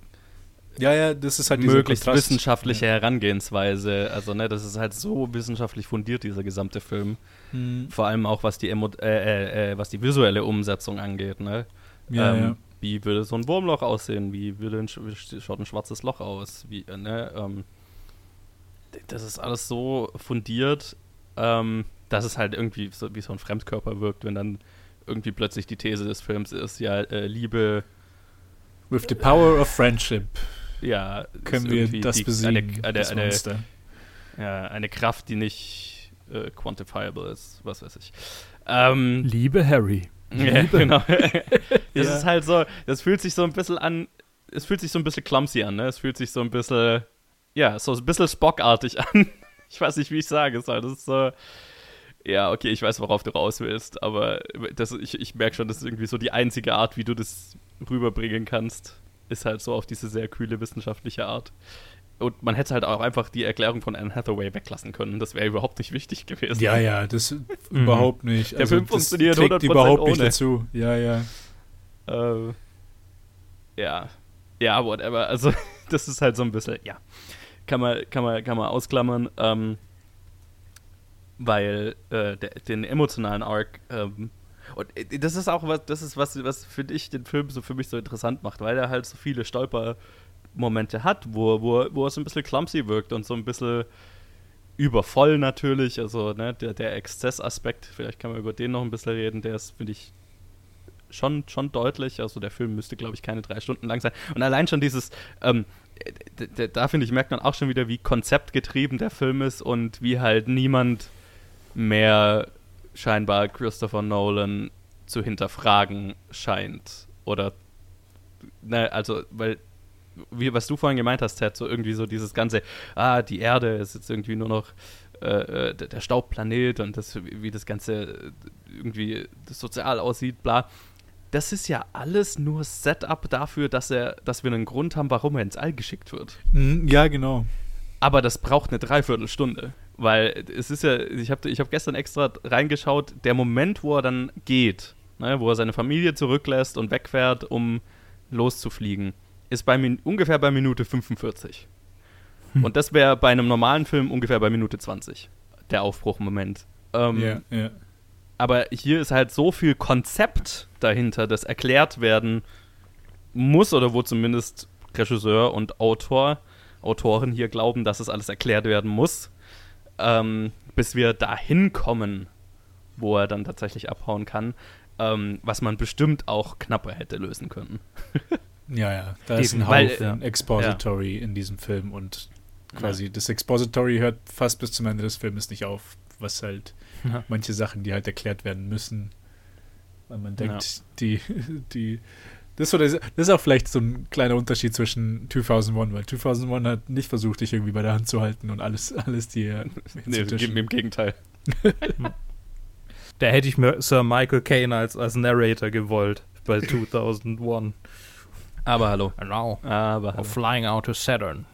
Ja, ja, das ist halt möglichst Kontrast. wissenschaftliche Herangehensweise. Also, ne, das ist halt so wissenschaftlich fundiert, dieser gesamte Film. Hm. Vor allem auch, was die, Emo äh, äh, äh, was die visuelle Umsetzung angeht, ne? Ja, ähm, ja. Wie würde so ein Wurmloch aussehen? Wie würde ein, wie schaut ein schwarzes Loch aus? Wie, äh, ne, ähm, das ist alles so fundiert, ähm, dass es halt irgendwie so, wie so ein Fremdkörper wirkt, wenn dann irgendwie plötzlich die These des Films ist, ja, äh, Liebe, With the power of friendship ja, können wir das die- besiegen, Eine, eine, das eine, ja, eine Kraft, die nicht äh, quantifiable ist, was weiß ich. Ähm, Liebe Harry. Ja, genau. das Ja. ist halt so, das fühlt sich so ein bisschen an, es fühlt sich so ein bisschen clumsy an, ne? Es fühlt sich so ein bisschen, ja, so ein bisschen Spock-artig an. Ich weiß nicht, wie ich sage es halt. Das ist so, ja, okay, ich weiß, worauf du raus willst, aber das, ich, ich merke schon, das ist irgendwie so die einzige Art, wie du das rüberbringen kannst, ist halt so auf diese sehr kühle wissenschaftliche Art. Und man hätte halt auch einfach die Erklärung von Anne Hathaway weglassen können. Das wäre überhaupt nicht wichtig gewesen. Ja, ja, das überhaupt nicht. Mhm. Der Film das funktioniert trägt 100% überhaupt nicht ohne. dazu. Ja, ja. Äh, ja. Ja, whatever. Also, das ist halt so ein bisschen, ja. Kann man, kann man, kann man ausklammern, ähm, weil äh, der, den emotionalen Arc, ähm, und äh, das ist auch was, das ist was, was finde ich den Film so für mich so interessant macht, weil er halt so viele Stolpermomente hat, wo, wo, wo so ein bisschen clumsy wirkt und so ein bisschen übervoll natürlich, also ne, der, der Exzessaspekt, vielleicht kann man über den noch ein bisschen reden, der ist, finde ich, schon, schon deutlich. Also der Film müsste, glaube ich, keine drei Stunden lang sein. Und allein schon dieses, ähm, da finde ich, merkt man auch schon wieder, wie konzeptgetrieben der Film ist und wie halt niemand mehr scheinbar Christopher Nolan zu hinterfragen scheint. Oder, ne, also, weil, wie, was du vorhin gemeint hast, Ted, so irgendwie so dieses ganze, ah, die Erde ist jetzt irgendwie nur noch äh, äh, der Staubplanet und das, wie das Ganze äh, irgendwie sozial aussieht, bla. Das ist ja alles nur Setup dafür, dass er, dass wir einen Grund haben, warum er ins All geschickt wird. Mhm, Ja, genau. Aber das braucht eine Dreiviertelstunde. Weil es ist ja, ich habe ich hab gestern extra reingeschaut, der Moment, wo er dann geht, ne, wo er seine Familie zurücklässt und wegfährt, um loszufliegen, ist bei ungefähr bei Minute 45. Und das wäre bei einem normalen Film ungefähr bei Minute 20, der Aufbruchmoment. Ähm, ja, ja. aber hier ist halt so viel Konzept dahinter, das erklärt werden muss oder wo zumindest Regisseur und Autor, Autoren hier glauben, dass es alles erklärt werden muss, ähm, bis wir dahin kommen, wo er dann tatsächlich abhauen kann, ähm, was man bestimmt auch knapper hätte lösen können. Ja, ja. Da ist ein Weil, Haufen ja. Expository in diesem Film und quasi das Expository hört fast bis zum Ende des Filmes nicht auf, was halt Ja. manche Sachen, die halt erklärt werden müssen, weil man denkt, die, die, das, ist auch vielleicht so ein kleiner Unterschied zwischen 2001, weil 2001 hat nicht versucht, dich irgendwie bei der Hand zu halten und alles, alles dir Nee, im Gegenteil. Da hätte ich mir Sir Michael Caine als, als Narrator gewollt bei 2001. Aber hallo. Genau. Aber hallo. Flying Out to Saturn.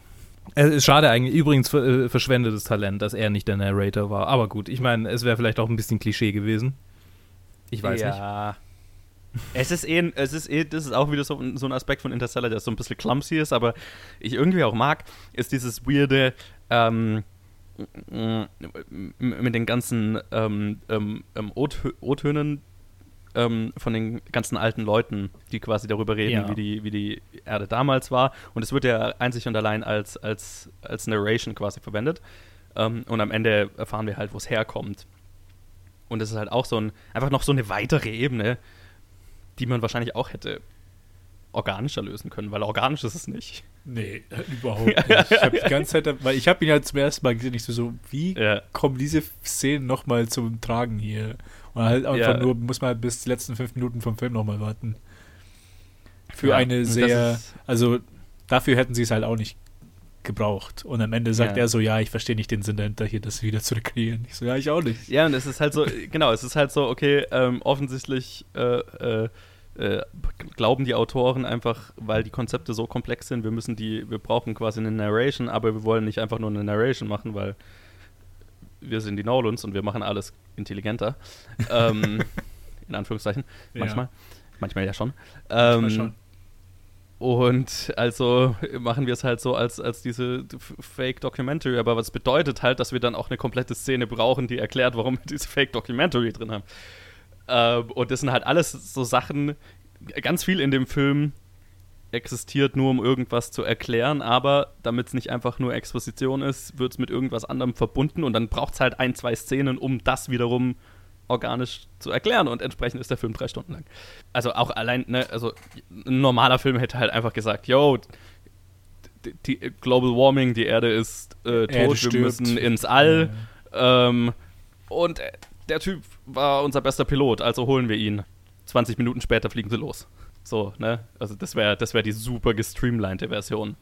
Es ist schade eigentlich, übrigens äh, verschwendetes Talent, dass er nicht der Narrator war. Aber gut, ich meine, es wäre vielleicht auch ein bisschen Klischee gewesen. Ich weiß nicht. ja. Es ist eh, es ist eh, das ist auch wieder so, ein- so ein Aspekt von Interstellar, der so ein bisschen clumsy ist, aber ich irgendwie auch mag, ist dieses weirde, ähm, mit den ganzen ähm, ähm, ähm, O-Tö- O-Tönen ähm, von den ganzen alten Leuten, die quasi darüber reden, Ja. wie, die, wie die Erde damals war. Und es wird ja einzig und allein als, als, als Narration quasi verwendet. Ähm, und am Ende erfahren wir halt, wo es herkommt. Und es ist halt auch so ein, einfach noch so eine weitere Ebene, die man wahrscheinlich auch hätte organischer lösen können, weil organisch ist es nicht. Nee, überhaupt nicht. Ich habe die ganze Zeit, weil ich habe ihn ja zum ersten Mal gesehen, ich so, so wie Ja. kommen diese Szenen nochmal zum Tragen hier? Und halt einfach Ja. nur, muss man halt bis die letzten fünf Minuten vom Film nochmal warten. Für Ja, eine sehr, also dafür hätten sie es halt auch nicht gebraucht. Und am Ende sagt Ja. er so, ja, ich verstehe nicht den Sinn dahinter, hier das wieder zu rekreieren. Ich so, ja, ich auch nicht. Ja, und es ist halt so, genau, es ist halt so, okay, ähm, offensichtlich äh, äh, äh, glauben die Autoren einfach, weil die Konzepte so komplex sind, wir müssen die, wir brauchen quasi eine Narration, aber wir wollen nicht einfach nur eine Narration machen, weil wir sind die Nolans und wir machen alles intelligenter. ähm, in Anführungszeichen. Ja. Manchmal. Manchmal ja schon. Manchmal Ähm, schon. Und also machen wir es halt so als, als diese Fake Documentary, aber was bedeutet halt, dass wir dann auch eine komplette Szene brauchen, die erklärt, warum wir diese Fake Documentary drin haben. Ähm, und das sind halt alles so Sachen, ganz viel in dem Film existiert nur, um irgendwas zu erklären, aber damit es nicht einfach nur Exposition ist, wird es mit irgendwas anderem verbunden und dann braucht es halt ein, zwei Szenen, um das wiederum organisch zu erklären und entsprechend ist der Film drei Stunden lang. Also auch allein, ne, also ein normaler Film hätte halt einfach gesagt, yo, die, die Global Warming, die Erde ist äh, tot, wir müssen ins All ja. ähm, und äh, der Typ war unser bester Pilot, also holen wir ihn. 20 Minuten später fliegen sie los. So, ne? Also das wäre das wär die super gestreamlinete Version.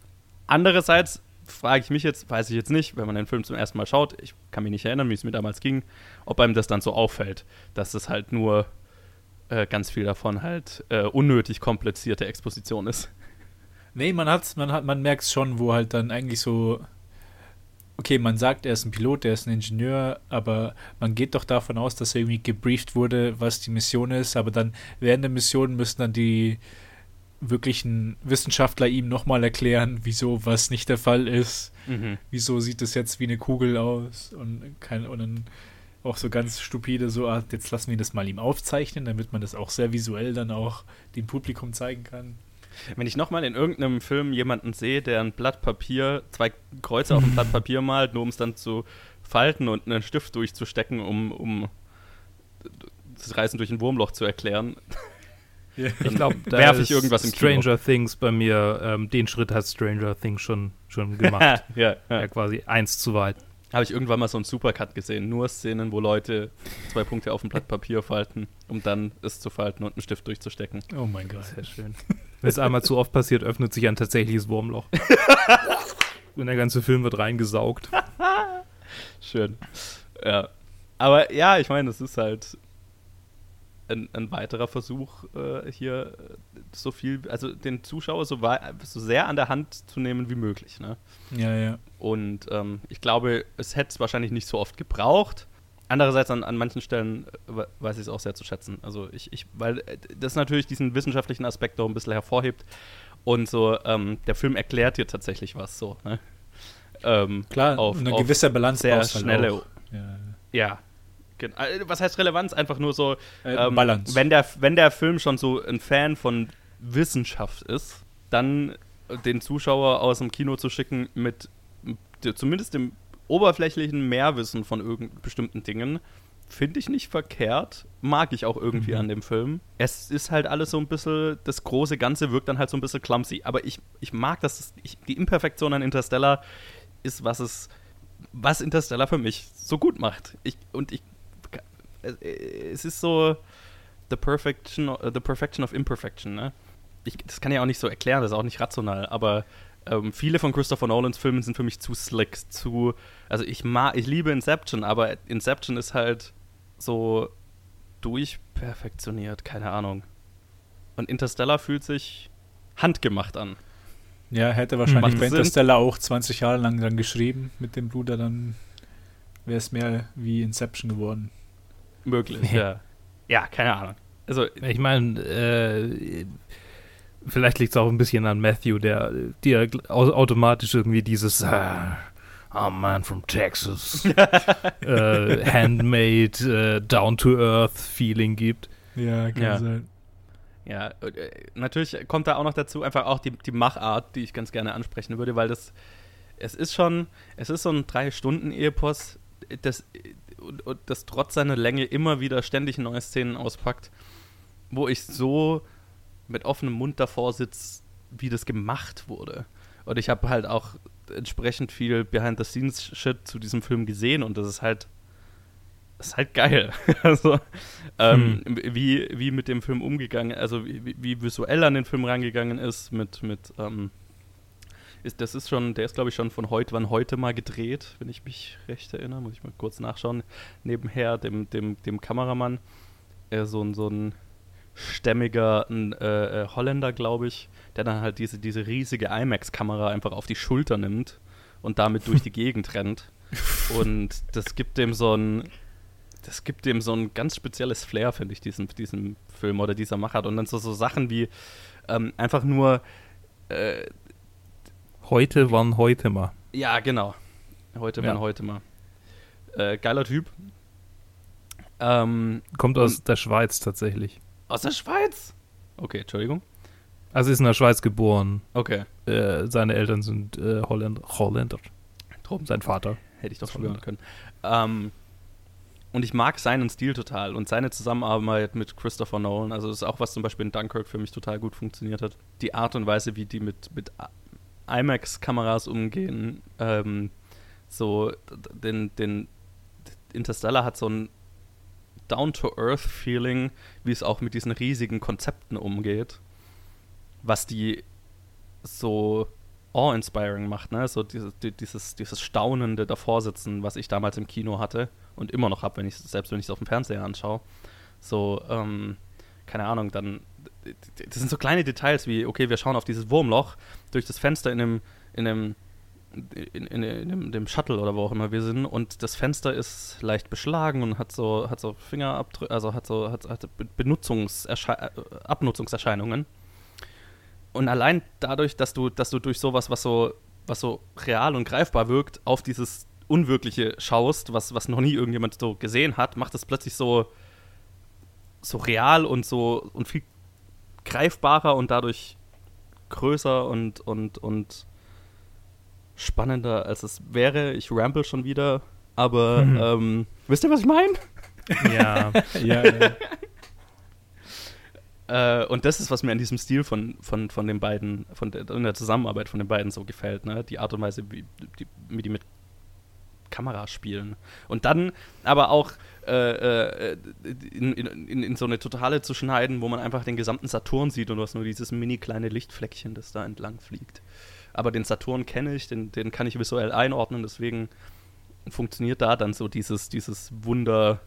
Andererseits frage ich mich jetzt, weiß ich jetzt nicht, wenn man den Film zum ersten Mal schaut, ich kann mich nicht erinnern, wie es mir damals ging, ob einem das dann so auffällt, dass es halt nur äh, ganz viel davon halt äh, unnötig komplizierte Exposition ist. Nee, man hat's, man hat, man merkt es schon, wo halt dann eigentlich so okay, man sagt, er ist ein Pilot, er ist ein Ingenieur, aber man geht doch davon aus, dass er irgendwie gebrieft wurde, was die Mission ist, aber dann während der Mission müssen dann die wirklichen Wissenschaftler ihm nochmal erklären, wieso was nicht der Fall ist, mhm. wieso sieht es jetzt wie eine Kugel aus und, kein, und dann auch so ganz stupide, so, ah, jetzt lassen wir das mal ihm aufzeichnen, damit man das auch sehr visuell dann auch dem Publikum zeigen kann. Wenn ich nochmal in irgendeinem Film jemanden sehe, der ein Blatt Papier, zwei Kreuze auf ein Blatt Papier malt, nur um es dann zu falten und einen Stift durchzustecken, um, um das Reißen durch ein Wurmloch zu erklären. Ja. Ich glaube, da werfe ich irgendwas im Stranger Kino. Things bei mir, ähm, den Schritt hat Stranger Things schon, schon gemacht. ja, ja. ja, quasi eins zu weit habe ich irgendwann mal so einen Supercut gesehen. Nur Szenen, wo Leute zwei Punkte auf ein Blatt Papier falten, um dann es zu falten und einen Stift durchzustecken. Oh mein Gott. Sehr schön. Wenn es einmal zu oft passiert, öffnet sich ein tatsächliches Wurmloch. und der ganze Film wird reingesaugt. schön. Ja. Aber ja, ich meine, es ist halt ein, ein weiterer Versuch, äh, hier so viel, also den Zuschauer so, so, sehr an der Hand zu nehmen wie möglich. Ne? Ja, ja. Und ähm, ich glaube, es hätte es wahrscheinlich nicht so oft gebraucht. Andererseits an, an manchen Stellen äh, weiß ich es auch sehr zu schätzen. Also ich, ich, weil äh, das natürlich diesen wissenschaftlichen Aspekt auch ein bisschen hervorhebt. Und so, ähm, der Film erklärt dir tatsächlich was so, ne? Ähm, Klar, auf, eine gewisse Balance sehr halt schnelle. Ja. ja, äh, was heißt Relevanz? Einfach nur so, äh, ähm, Balance. Wenn der, wenn der Film schon so ein Fan von Wissenschaft ist, dann den Zuschauer aus dem Kino zu schicken mit zumindest dem oberflächlichen Mehrwissen von irgend bestimmten Dingen, finde ich nicht verkehrt. Mag ich auch irgendwie mhm. an dem Film. Es ist halt alles so ein bisschen, das große Ganze wirkt dann halt so ein bisschen clumsy. Aber ich, ich mag das, ich, die Imperfektion an Interstellar ist, was es, was Interstellar für mich so gut macht. Ich, und ich es ist so the perfection, the perfection of imperfection, ne? Ich, das kann ich auch nicht so erklären, das ist auch nicht rational, aber ähm, viele von Christopher Nolans Filmen sind für mich zu slick, zu, also ich mag, ich liebe Inception, aber Inception ist halt so durchperfektioniert, keine Ahnung. Und Interstellar fühlt sich handgemacht an. Ja, hätte wahrscheinlich bei Interstellar auch 20 Jahre lang dann geschrieben mit dem Bruder, dann wäre es mehr wie Inception geworden möglich. Ja, ja keine Ahnung. Also, ich meine, äh, vielleicht liegt es auch ein bisschen an Matthew, der dir automatisch irgendwie dieses äh, I'm man from Texas, äh, handmade, äh, down to earth Feeling gibt. Ja, kann ja. sein. Ja, äh, natürlich kommt da auch noch dazu einfach auch die, die Machart, die ich ganz gerne ansprechen würde, weil das, es ist schon, es ist so ein Drei-Stunden-Epos, das und, und das trotz seiner Länge immer wieder ständig neue Szenen auspackt, wo ich so mit offenem Mund davor sitze, wie das gemacht wurde. Und ich habe halt auch entsprechend viel Behind-the-Scenes-Shit zu diesem Film gesehen und das ist halt das ist halt geil. also, ähm, hm. wie, wie mit dem Film umgegangen, also wie, wie visuell an den Film rangegangen ist, mit, mit ähm, ist, das ist schon, der ist glaube ich schon von heute, wann heute mal gedreht, wenn ich mich recht erinnere, muss ich mal kurz nachschauen. Nebenher dem, dem, dem Kameramann, äh, so, so ein stämmiger ein, äh, äh, Holländer, glaube ich, der dann halt diese, diese riesige IMAX-Kamera einfach auf die Schulter nimmt und damit durch die Gegend rennt. Und das gibt dem so ein, das gibt dem so ein ganz spezielles Flair, finde ich, diesem, diesem Film oder dieser Machart. Und dann so, so Sachen wie ähm, einfach nur Äh, heute waren heute mal. ja, genau. Heute Ja. mal, heute mal. Äh, geiler Typ. Ähm, Kommt aus der Schweiz tatsächlich. aus der Schweiz? Okay, Entschuldigung. Also ist in der Schweiz geboren. Okay. Äh, seine Eltern sind äh, Holländer. Holländer. Drum. Sein Vater. Hätte ich doch schwören können. Ähm, und ich mag seinen Stil total und seine Zusammenarbeit mit Christopher Nolan. Also, das ist auch was zum Beispiel in Dunkirk für mich total gut funktioniert hat. Die Art und Weise, wie die mit, mit IMAX-Kameras umgehen. Ähm, so, den, den Interstellar hat so ein Down-to-Earth-Feeling, wie es auch mit diesen riesigen Konzepten umgeht. Was die so awe-inspiring macht, ne? So dieses, die- dieses, dieses staunende Davorsitzen, was ich damals im Kino hatte und immer noch habe, wenn ich selbst wenn ich es auf dem Fernseher anschaue. So, ähm, keine Ahnung, dann das sind so kleine Details wie, okay, wir schauen auf dieses Wurmloch durch das Fenster in dem, in dem, in, in, in dem, dem Shuttle oder wo auch immer wir sind und das Fenster ist leicht beschlagen und hat so, hat so Fingerabdrücke, also hat so, hat, hat äh, Abnutzungserscheinungen. Und allein dadurch, dass du, dass du durch sowas, was so, was so real und greifbar wirkt, auf dieses Unwirkliche schaust, was, was noch nie irgendjemand so gesehen hat, macht es plötzlich so, so real und so und viel greifbarer und dadurch größer und, und, und spannender, als es wäre. Ich ramble schon wieder, aber Mhm. ähm, wisst ihr, was ich meine? Ja. ja, ja. Äh, und das ist, was mir an diesem Stil von, von, von den beiden, von der, in der Zusammenarbeit von den beiden so gefällt, ne? Die Art und Weise, wie die, wie die mit Kamera spielen. Und dann aber auch äh, äh, in, in, in, so eine Totale zu schneiden, wo man einfach den gesamten Saturn sieht und du hast nur dieses mini kleine Lichtfleckchen, das da entlang fliegt. Aber den Saturn kenne ich, den, den kann ich visuell einordnen, deswegen funktioniert da dann so dieses, dieses Wunder,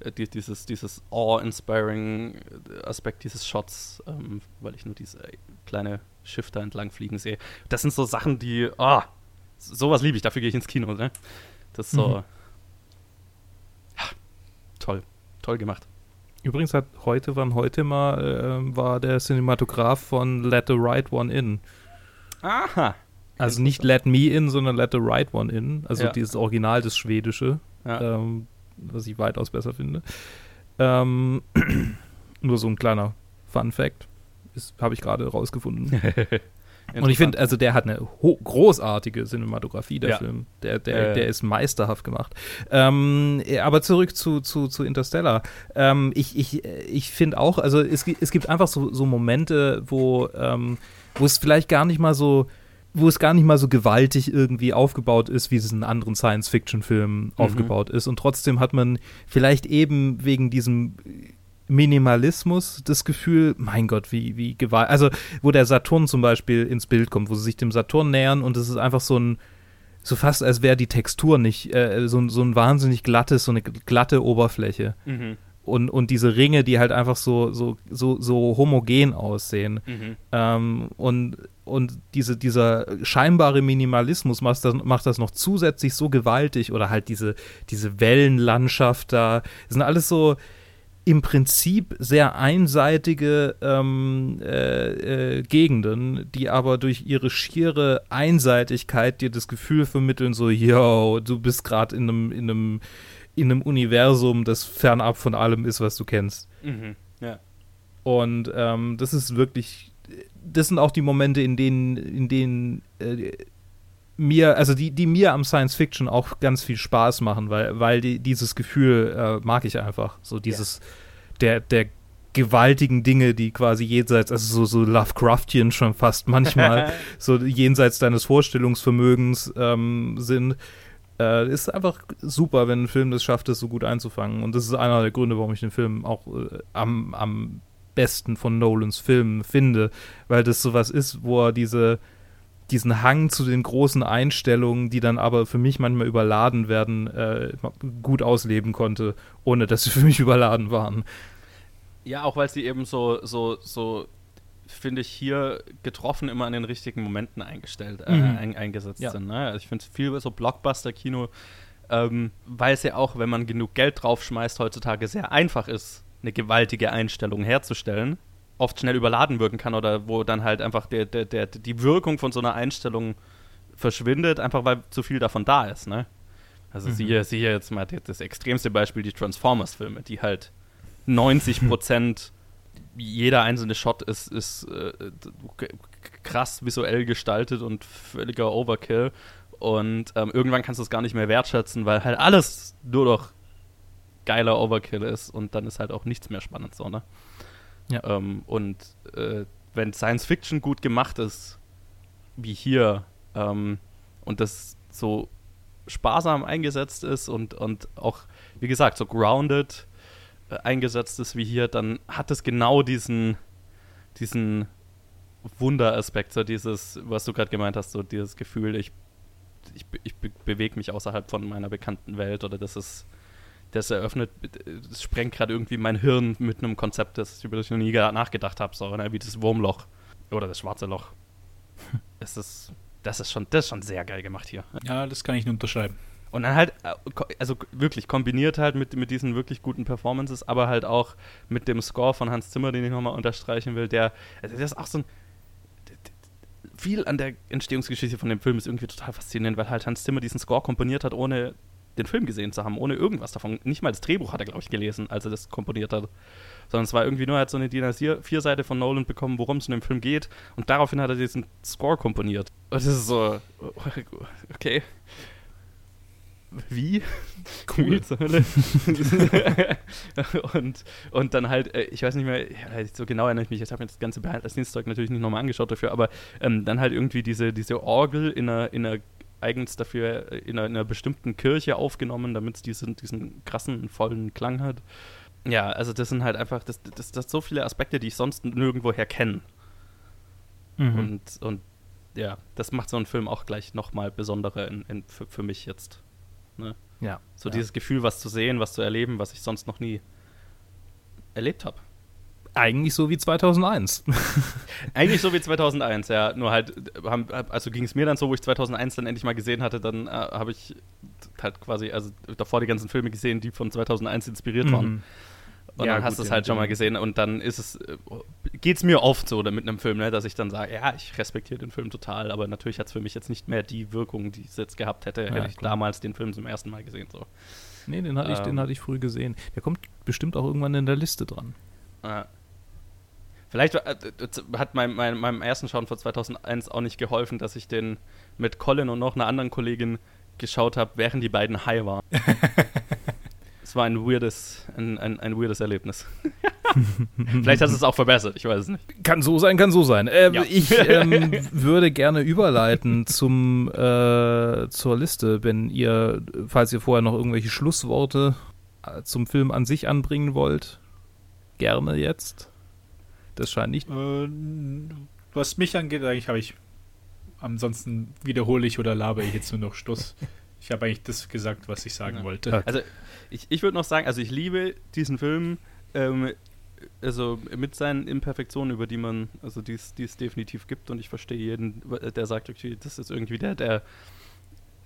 äh, die, dieses, dieses awe-inspiring Aspekt dieses Shots, ähm, weil ich nur diese kleine Schiff da entlang fliegen sehe. Das sind so Sachen, die, ah, sowas liebe ich, dafür gehe ich ins Kino, ne? Das ist so, Mhm. Toll, toll gemacht. Übrigens hat heute, wann heute mal, äh, war der Cinematograph von Let the Right One In. Aha. Also nicht Let Me In, sondern Let the Right One In. Also Ja. dieses Original, das Schwedische, Ja. ähm, was ich weitaus besser finde. Ähm, nur so ein kleiner Fun Fact. Habe ich gerade rausgefunden. Und ich finde, also der hat eine großartige Cinematografie, der Ja. Film. Der, der, Äh. der ist meisterhaft gemacht. Ähm, äh, aber zurück zu, zu, zu Interstellar. Ähm, ich ich, äh, ich finde auch, also es, es gibt einfach so, so Momente, wo, ähm, wo es vielleicht gar nicht mal so wo es gar nicht mal so gewaltig irgendwie aufgebaut ist, wie es in anderen Science-Fiction-Filmen aufgebaut ist. Und trotzdem hat man vielleicht eben wegen diesem Minimalismus das Gefühl, mein Gott, wie, wie gewalt. Also, wo der Saturn zum Beispiel ins Bild kommt, wo sie sich dem Saturn nähern und es ist einfach so ein, so fast als wäre die Textur nicht, äh, so, ein- so ein wahnsinnig glattes, so eine glatte Oberfläche. Mhm. Und, und diese Ringe, die halt einfach so, so, so, so homogen aussehen. Mhm. Ähm, und und diese, dieser scheinbare Minimalismus macht das, macht das noch zusätzlich so gewaltig oder halt diese, diese Wellenlandschaft da. Das sind alles so im Prinzip sehr einseitige ähm, äh, äh, Gegenden, die aber durch ihre schiere Einseitigkeit dir das Gefühl vermitteln, so, yo, du bist gerade in einem, in einem, in einem Universum, das fernab von allem ist, was du kennst. Mhm. Ja. Und ähm, das ist wirklich, das sind auch die Momente, in denen, in denen äh, mir, also die, die mir am Science Fiction auch ganz viel Spaß machen, weil, weil die, dieses Gefühl äh, mag ich einfach. So dieses, der, der gewaltigen Dinge, die quasi jenseits, also so, so Lovecraftian schon fast manchmal, so jenseits deines Vorstellungsvermögens ähm, sind. Äh, ist einfach super, wenn ein Film das schafft, das so gut einzufangen. Und das ist einer der Gründe, warum ich den Film auch äh, am, am besten von Nolans Filmen finde, weil das sowas ist, wo er diese, diesen Hang zu den großen Einstellungen, die dann aber für mich manchmal überladen werden, äh, gut ausleben konnte, ohne dass sie für mich überladen waren. Ja, auch weil sie eben so, so, so, finde ich, hier getroffen immer an den richtigen Momenten eingestellt, äh, Mhm. ein, eingesetzt Ja. sind. Ne? Also ich finde viel so Blockbuster-Kino, ähm, weil es ja auch, wenn man genug Geld draufschmeißt, heutzutage sehr einfach ist, eine gewaltige Einstellung herzustellen. Oft schnell überladen wirken kann oder wo dann halt einfach der, der, der, die Wirkung von so einer Einstellung verschwindet, einfach weil zu viel davon da ist, ne? Also mhm. siehe, siehe jetzt mal das extremste Beispiel, die Transformers-Filme, die halt 90 Prozent jeder einzelne Shot ist, ist äh, krass visuell gestaltet und völliger Overkill. Und ähm, irgendwann kannst du es gar nicht mehr wertschätzen, weil halt alles nur noch geiler Overkill ist und dann ist halt auch nichts mehr spannend so, ne? Ja. Ähm, und äh, wenn Science Fiction gut gemacht ist, wie hier, ähm, und das so sparsam eingesetzt ist und, und auch, wie gesagt, so grounded äh, eingesetzt ist wie hier, dann hat es genau diesen, diesen Wunderaspekt, so dieses, was du gerade gemeint hast, so dieses Gefühl, ich, ich, ich bewege mich außerhalb von meiner bekannten Welt oder das ist das eröffnet, das sprengt gerade irgendwie mein Hirn mit einem Konzept, das über das ich noch nie nachgedacht habe, so ne? wie das Wurmloch oder das schwarze Loch. es ist, das ist schon, das ist schon sehr geil gemacht hier. Ja, das kann ich nur unterschreiben. Und dann halt, äh, also wirklich kombiniert halt mit, mit diesen wirklich guten Performances, aber halt auch mit dem Score von Hans Zimmer, den ich nochmal unterstreichen will, der, also der ist auch so ein, viel an der Entstehungsgeschichte von dem Film ist irgendwie total faszinierend, weil halt Hans Zimmer diesen Score komponiert hat, ohne den Film gesehen zu haben, ohne irgendwas davon. Nicht mal das Drehbuch hat er, glaube ich, gelesen, als er das komponiert hat. Sondern es war irgendwie nur, er hat so eine DIN A4-Seite von Nolan bekommen, worum es in dem Film geht. Und daraufhin hat er diesen Score komponiert. Und das ist so, okay. Wie? Cool. und, und dann halt, äh, ich weiß nicht mehr, so genau erinnere ich mich, ich habe mir das ganze Behind-the-Scenes-Zeug natürlich nicht nochmal angeschaut dafür, aber ähm, dann halt irgendwie diese, diese Orgel in einer, in einer eigens dafür in einer, in einer bestimmten Kirche aufgenommen, damit es diesen, diesen krassen, vollen Klang hat. Ja, also das sind halt einfach, das, das, das so viele Aspekte, die ich sonst nirgendwoher kenne. Mhm. Und, und ja, das macht so einen Film auch gleich nochmal besonderer in, in, für, für mich jetzt. Ne? Ja. So ja. dieses Gefühl, was zu sehen, was zu erleben, was ich sonst noch nie erlebt habe. Eigentlich so wie 2001. Eigentlich so wie 2001, ja. Nur halt, also ging es mir dann so, wo ich 2001 dann endlich mal gesehen hatte, dann äh, habe ich halt quasi, also davor die ganzen Filme gesehen, die von 2001 inspiriert mhm. waren. Und ja, dann hast du es halt schon mal gesehen und dann ist es, äh, geht es mir oft so mit einem Film, ne, dass ich dann sage, ja, ich respektiere den Film total, aber natürlich hat es für mich jetzt nicht mehr die Wirkung, die es jetzt gehabt hätte, ja, hätte ich klar. damals den Film zum ersten Mal gesehen. So. Nee, den hatte, ähm, ich, den hatte ich früh gesehen. Der kommt bestimmt auch irgendwann in der Liste dran. Ja. Vielleicht äh, hat mein, mein, meinem ersten Schauen von 2001 auch nicht geholfen, dass ich den mit Colin und noch einer anderen Kollegin geschaut habe, während die beiden high waren. es war ein weirdes, ein, ein, ein weirdes Erlebnis. Vielleicht hat es auch verbessert, ich weiß es nicht. Kann so sein, kann so sein. Äh, ja. Ich ähm, würde gerne überleiten zum, äh, zur Liste, wenn ihr, falls ihr vorher noch irgendwelche Schlussworte äh, zum Film an sich anbringen wollt. Gerne jetzt. Das scheint nicht. Äh, was mich angeht, eigentlich habe ich. Ansonsten wiederhole ich oder laber ich jetzt nur noch Stuss. Ich habe eigentlich das gesagt, was ich sagen ja. wollte. Also, ich, ich würde noch sagen, also ich liebe diesen Film, ähm, also mit seinen Imperfektionen, über die man, also die es definitiv gibt und ich verstehe jeden, der sagt, okay, das ist irgendwie der, der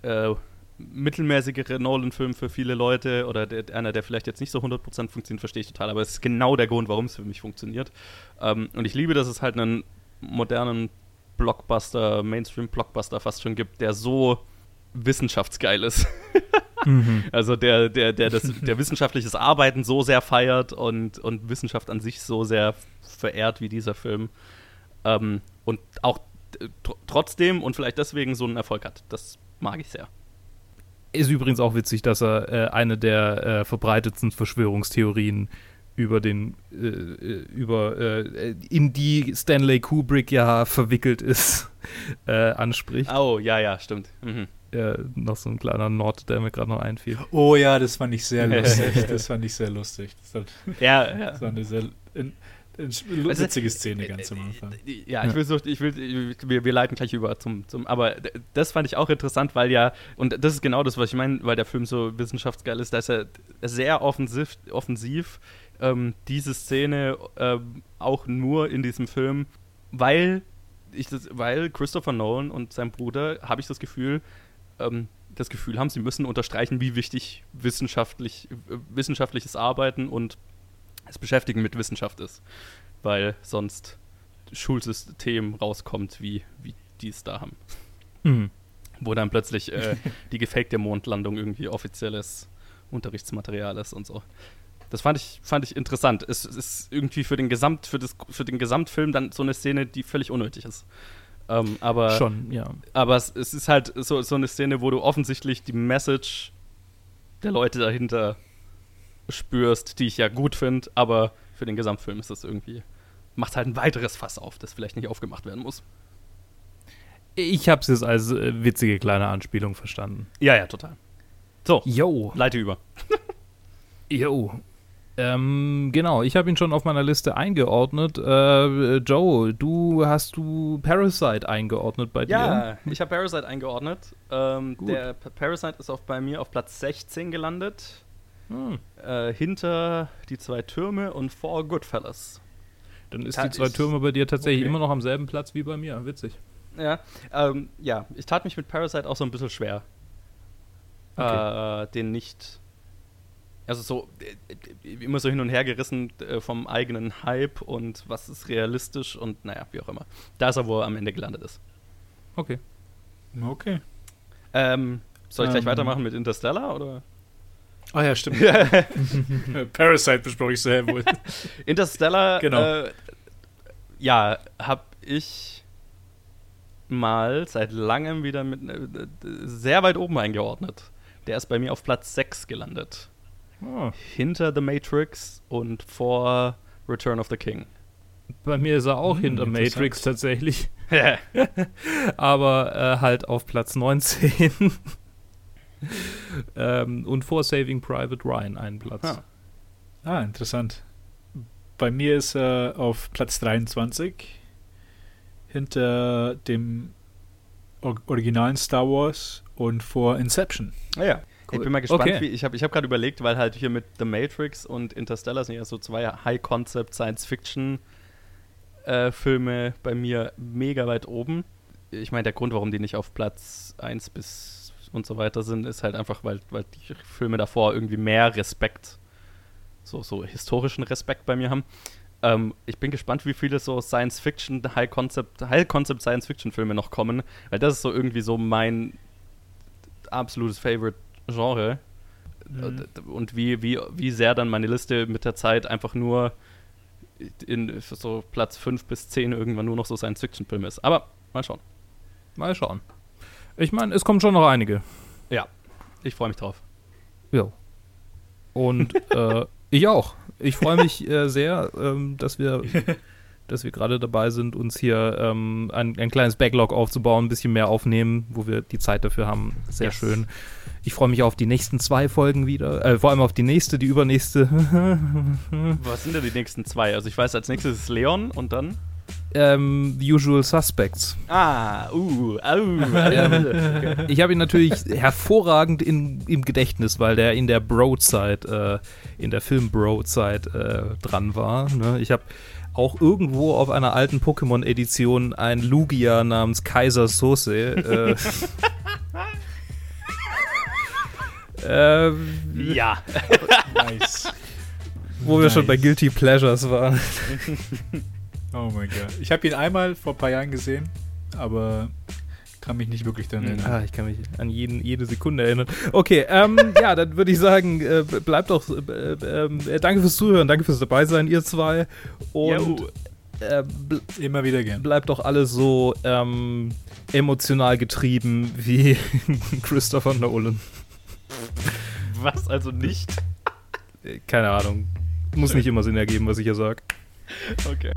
äh, mittelmäßigere Nolan-Film für viele Leute oder der, einer, der vielleicht jetzt nicht so 100% funktioniert, verstehe ich total, aber es ist genau der Grund, warum es für mich funktioniert. Ähm, und ich liebe, dass es halt einen modernen Blockbuster, Mainstream-Blockbuster fast schon gibt, der so wissenschaftsgeil ist. mhm. Also der, der, der, das, der wissenschaftliches Arbeiten so sehr feiert und, und Wissenschaft an sich so sehr verehrt wie dieser Film. Ähm, und auch tr trotzdem und vielleicht deswegen so einen Erfolg hat. Das mag ich sehr. Ist übrigens auch witzig, dass er äh, eine der äh, verbreitetsten Verschwörungstheorien über den äh, äh über äh, in die Stanley Kubrick ja verwickelt ist äh, anspricht. Oh ja ja stimmt. Mhm. noch so ein kleiner Nord, der mir gerade noch einfiel. Oh ja, das fand ich sehr lustig. das fand ich sehr lustig. Das hat, ja, ja. Das war eine sehr in, witzige Szene ganz am Anfang. Ja, ich will, so, ich will wir, wir leiten gleich über zum, zum, aber das fand ich auch interessant, weil ja, und das ist genau das, was ich meine, weil der Film so wissenschaftsgeil ist, dass er sehr offensiv, offensiv ähm, diese Szene ähm, auch nur in diesem Film, weil ich das, weil Christopher Nolan und sein Bruder, habe ich das Gefühl, ähm, das Gefühl haben, sie müssen unterstreichen, wie wichtig wissenschaftlich, äh, wissenschaftliches Arbeiten und das Beschäftigen mit Wissenschaft ist, weil sonst Schulsystem rauskommt, wie, wie die es da haben. Mhm. Wo dann plötzlich äh, die gefakte Mondlandung irgendwie offizielles Unterrichtsmaterial ist und so. Das fand ich, fand ich interessant. Es, es ist irgendwie für den, Gesamt, für, das, für den Gesamtfilm dann so eine Szene, die völlig unnötig ist. Ähm, aber Schon, ja. aber es, es ist halt so, so eine Szene, wo du offensichtlich die Message der Leute dahinter spürst, die ich ja gut finde, aber für den Gesamtfilm ist das irgendwie, macht halt ein weiteres Fass auf, das vielleicht nicht aufgemacht werden muss. Ich hab's jetzt als äh, witzige kleine Anspielung verstanden. Ja, ja, total. So, Yo. leite über. Jo. Ähm, genau, ich habe ihn schon auf meiner Liste eingeordnet. Äh, Joe, du hast du Parasite eingeordnet bei dir? Ja, ich habe Parasite eingeordnet. Ähm, Gut. der Parasite ist auf, bei mir auf Platz 16 gelandet, Hm. äh, hinter die zwei Türme und vor Goodfellas. Dann ist Ta- die zwei Türme bei dir tatsächlich okay. immer noch am selben Platz wie bei mir. Witzig. Ja, ähm, ja, ich tat mich mit Parasite auch so ein bisschen schwer. Äh, den nicht. Also so äh, äh, immer so hin und her gerissen äh, vom eigenen Hype und was ist realistisch und naja, wie auch immer. Da ist er, wo er am Ende gelandet ist. Okay. Okay. Ähm, soll ich gleich Ähm. weitermachen mit Interstellar oder? Ah ja, stimmt. Parasite besproche ich sehr wohl. Interstellar, Genau. äh, ja, hab ich mal seit langem wieder mit äh, sehr weit oben eingeordnet. Der ist bei mir auf Platz 6 gelandet. Ah. Hinter The Matrix und vor Return of the King. Bei mir ist er auch Hm, hinter. Matrix tatsächlich. Aber äh, halt auf Platz 19. ähm, und vor Saving Private Ryan einen Platz. Ah. Ah, interessant. Bei mir ist er auf Platz 23 hinter dem Or originalen Star Wars und vor Inception. Naja. Ich Cool. bin mal gespannt, Okay. wie, ich habe ich hab gerade überlegt, weil halt hier mit The Matrix und Interstellar sind ja so zwei High-Concept Science-Fiction-Filme bei mir mega weit oben. Ich meine, der Grund, warum die nicht auf Platz 1 bis und so weiter sind, ist halt einfach, weil, weil die Filme davor irgendwie mehr Respekt, so, so historischen Respekt bei mir haben. Ähm, ich bin gespannt, wie viele so Science-Fiction, High-Concept, High-Concept Science-Fiction-Filme noch kommen, weil das ist so irgendwie so mein absolutes Favorite-Genre. Mhm. Und wie, wie, wie sehr dann meine Liste mit der Zeit einfach nur in so Platz 5 bis 10 irgendwann nur noch so Science-Fiction-Filme ist. Aber mal schauen. Mal schauen. Ich meine, es kommen schon noch einige. Ja, ich freue mich drauf. Ja. Und äh, ich auch. Ich freue mich äh, sehr, ähm, dass wir, dass wir gerade dabei sind, uns hier ähm, ein, ein kleines Backlog aufzubauen, ein bisschen mehr aufnehmen, wo wir die Zeit dafür haben. Sehr Yes. schön. Ich freue mich auf die nächsten zwei Folgen wieder. Äh, vor allem auf die nächste, die übernächste. Was sind denn die nächsten zwei? Also ich weiß, als nächstes ist Leon und dann. Ähm, The Usual Suspects. Ah, uh, au. okay. Ich habe ihn natürlich hervorragend in, im Gedächtnis, weil der in der Bro-Zeit, äh, in der Film-Bro-Zeit äh, dran war. Ne? Ich habe auch irgendwo auf einer alten Pokémon-Edition ein Lugia namens Kaiser Sose. Äh, äh, Ja. Nice. wo wir schon bei Nice. Guilty Pleasures waren. Oh mein Gott. Ich habe ihn einmal vor ein paar Jahren gesehen, aber kann mich nicht wirklich daran erinnern. Ah, ich kann mich an jeden, jede Sekunde erinnern. Okay, ähm, ja, dann würde ich sagen, äh, bleibt doch, äh, äh, danke fürs Zuhören, danke fürs dabei sein, ihr zwei. Und äh, Immer wieder gern. bleibt doch alle so ähm, emotional getrieben wie Christopher Nolan. Was also nicht? Äh, Keine Ahnung. Muss nicht immer Sinn ergeben, was ich hier sage. Okay.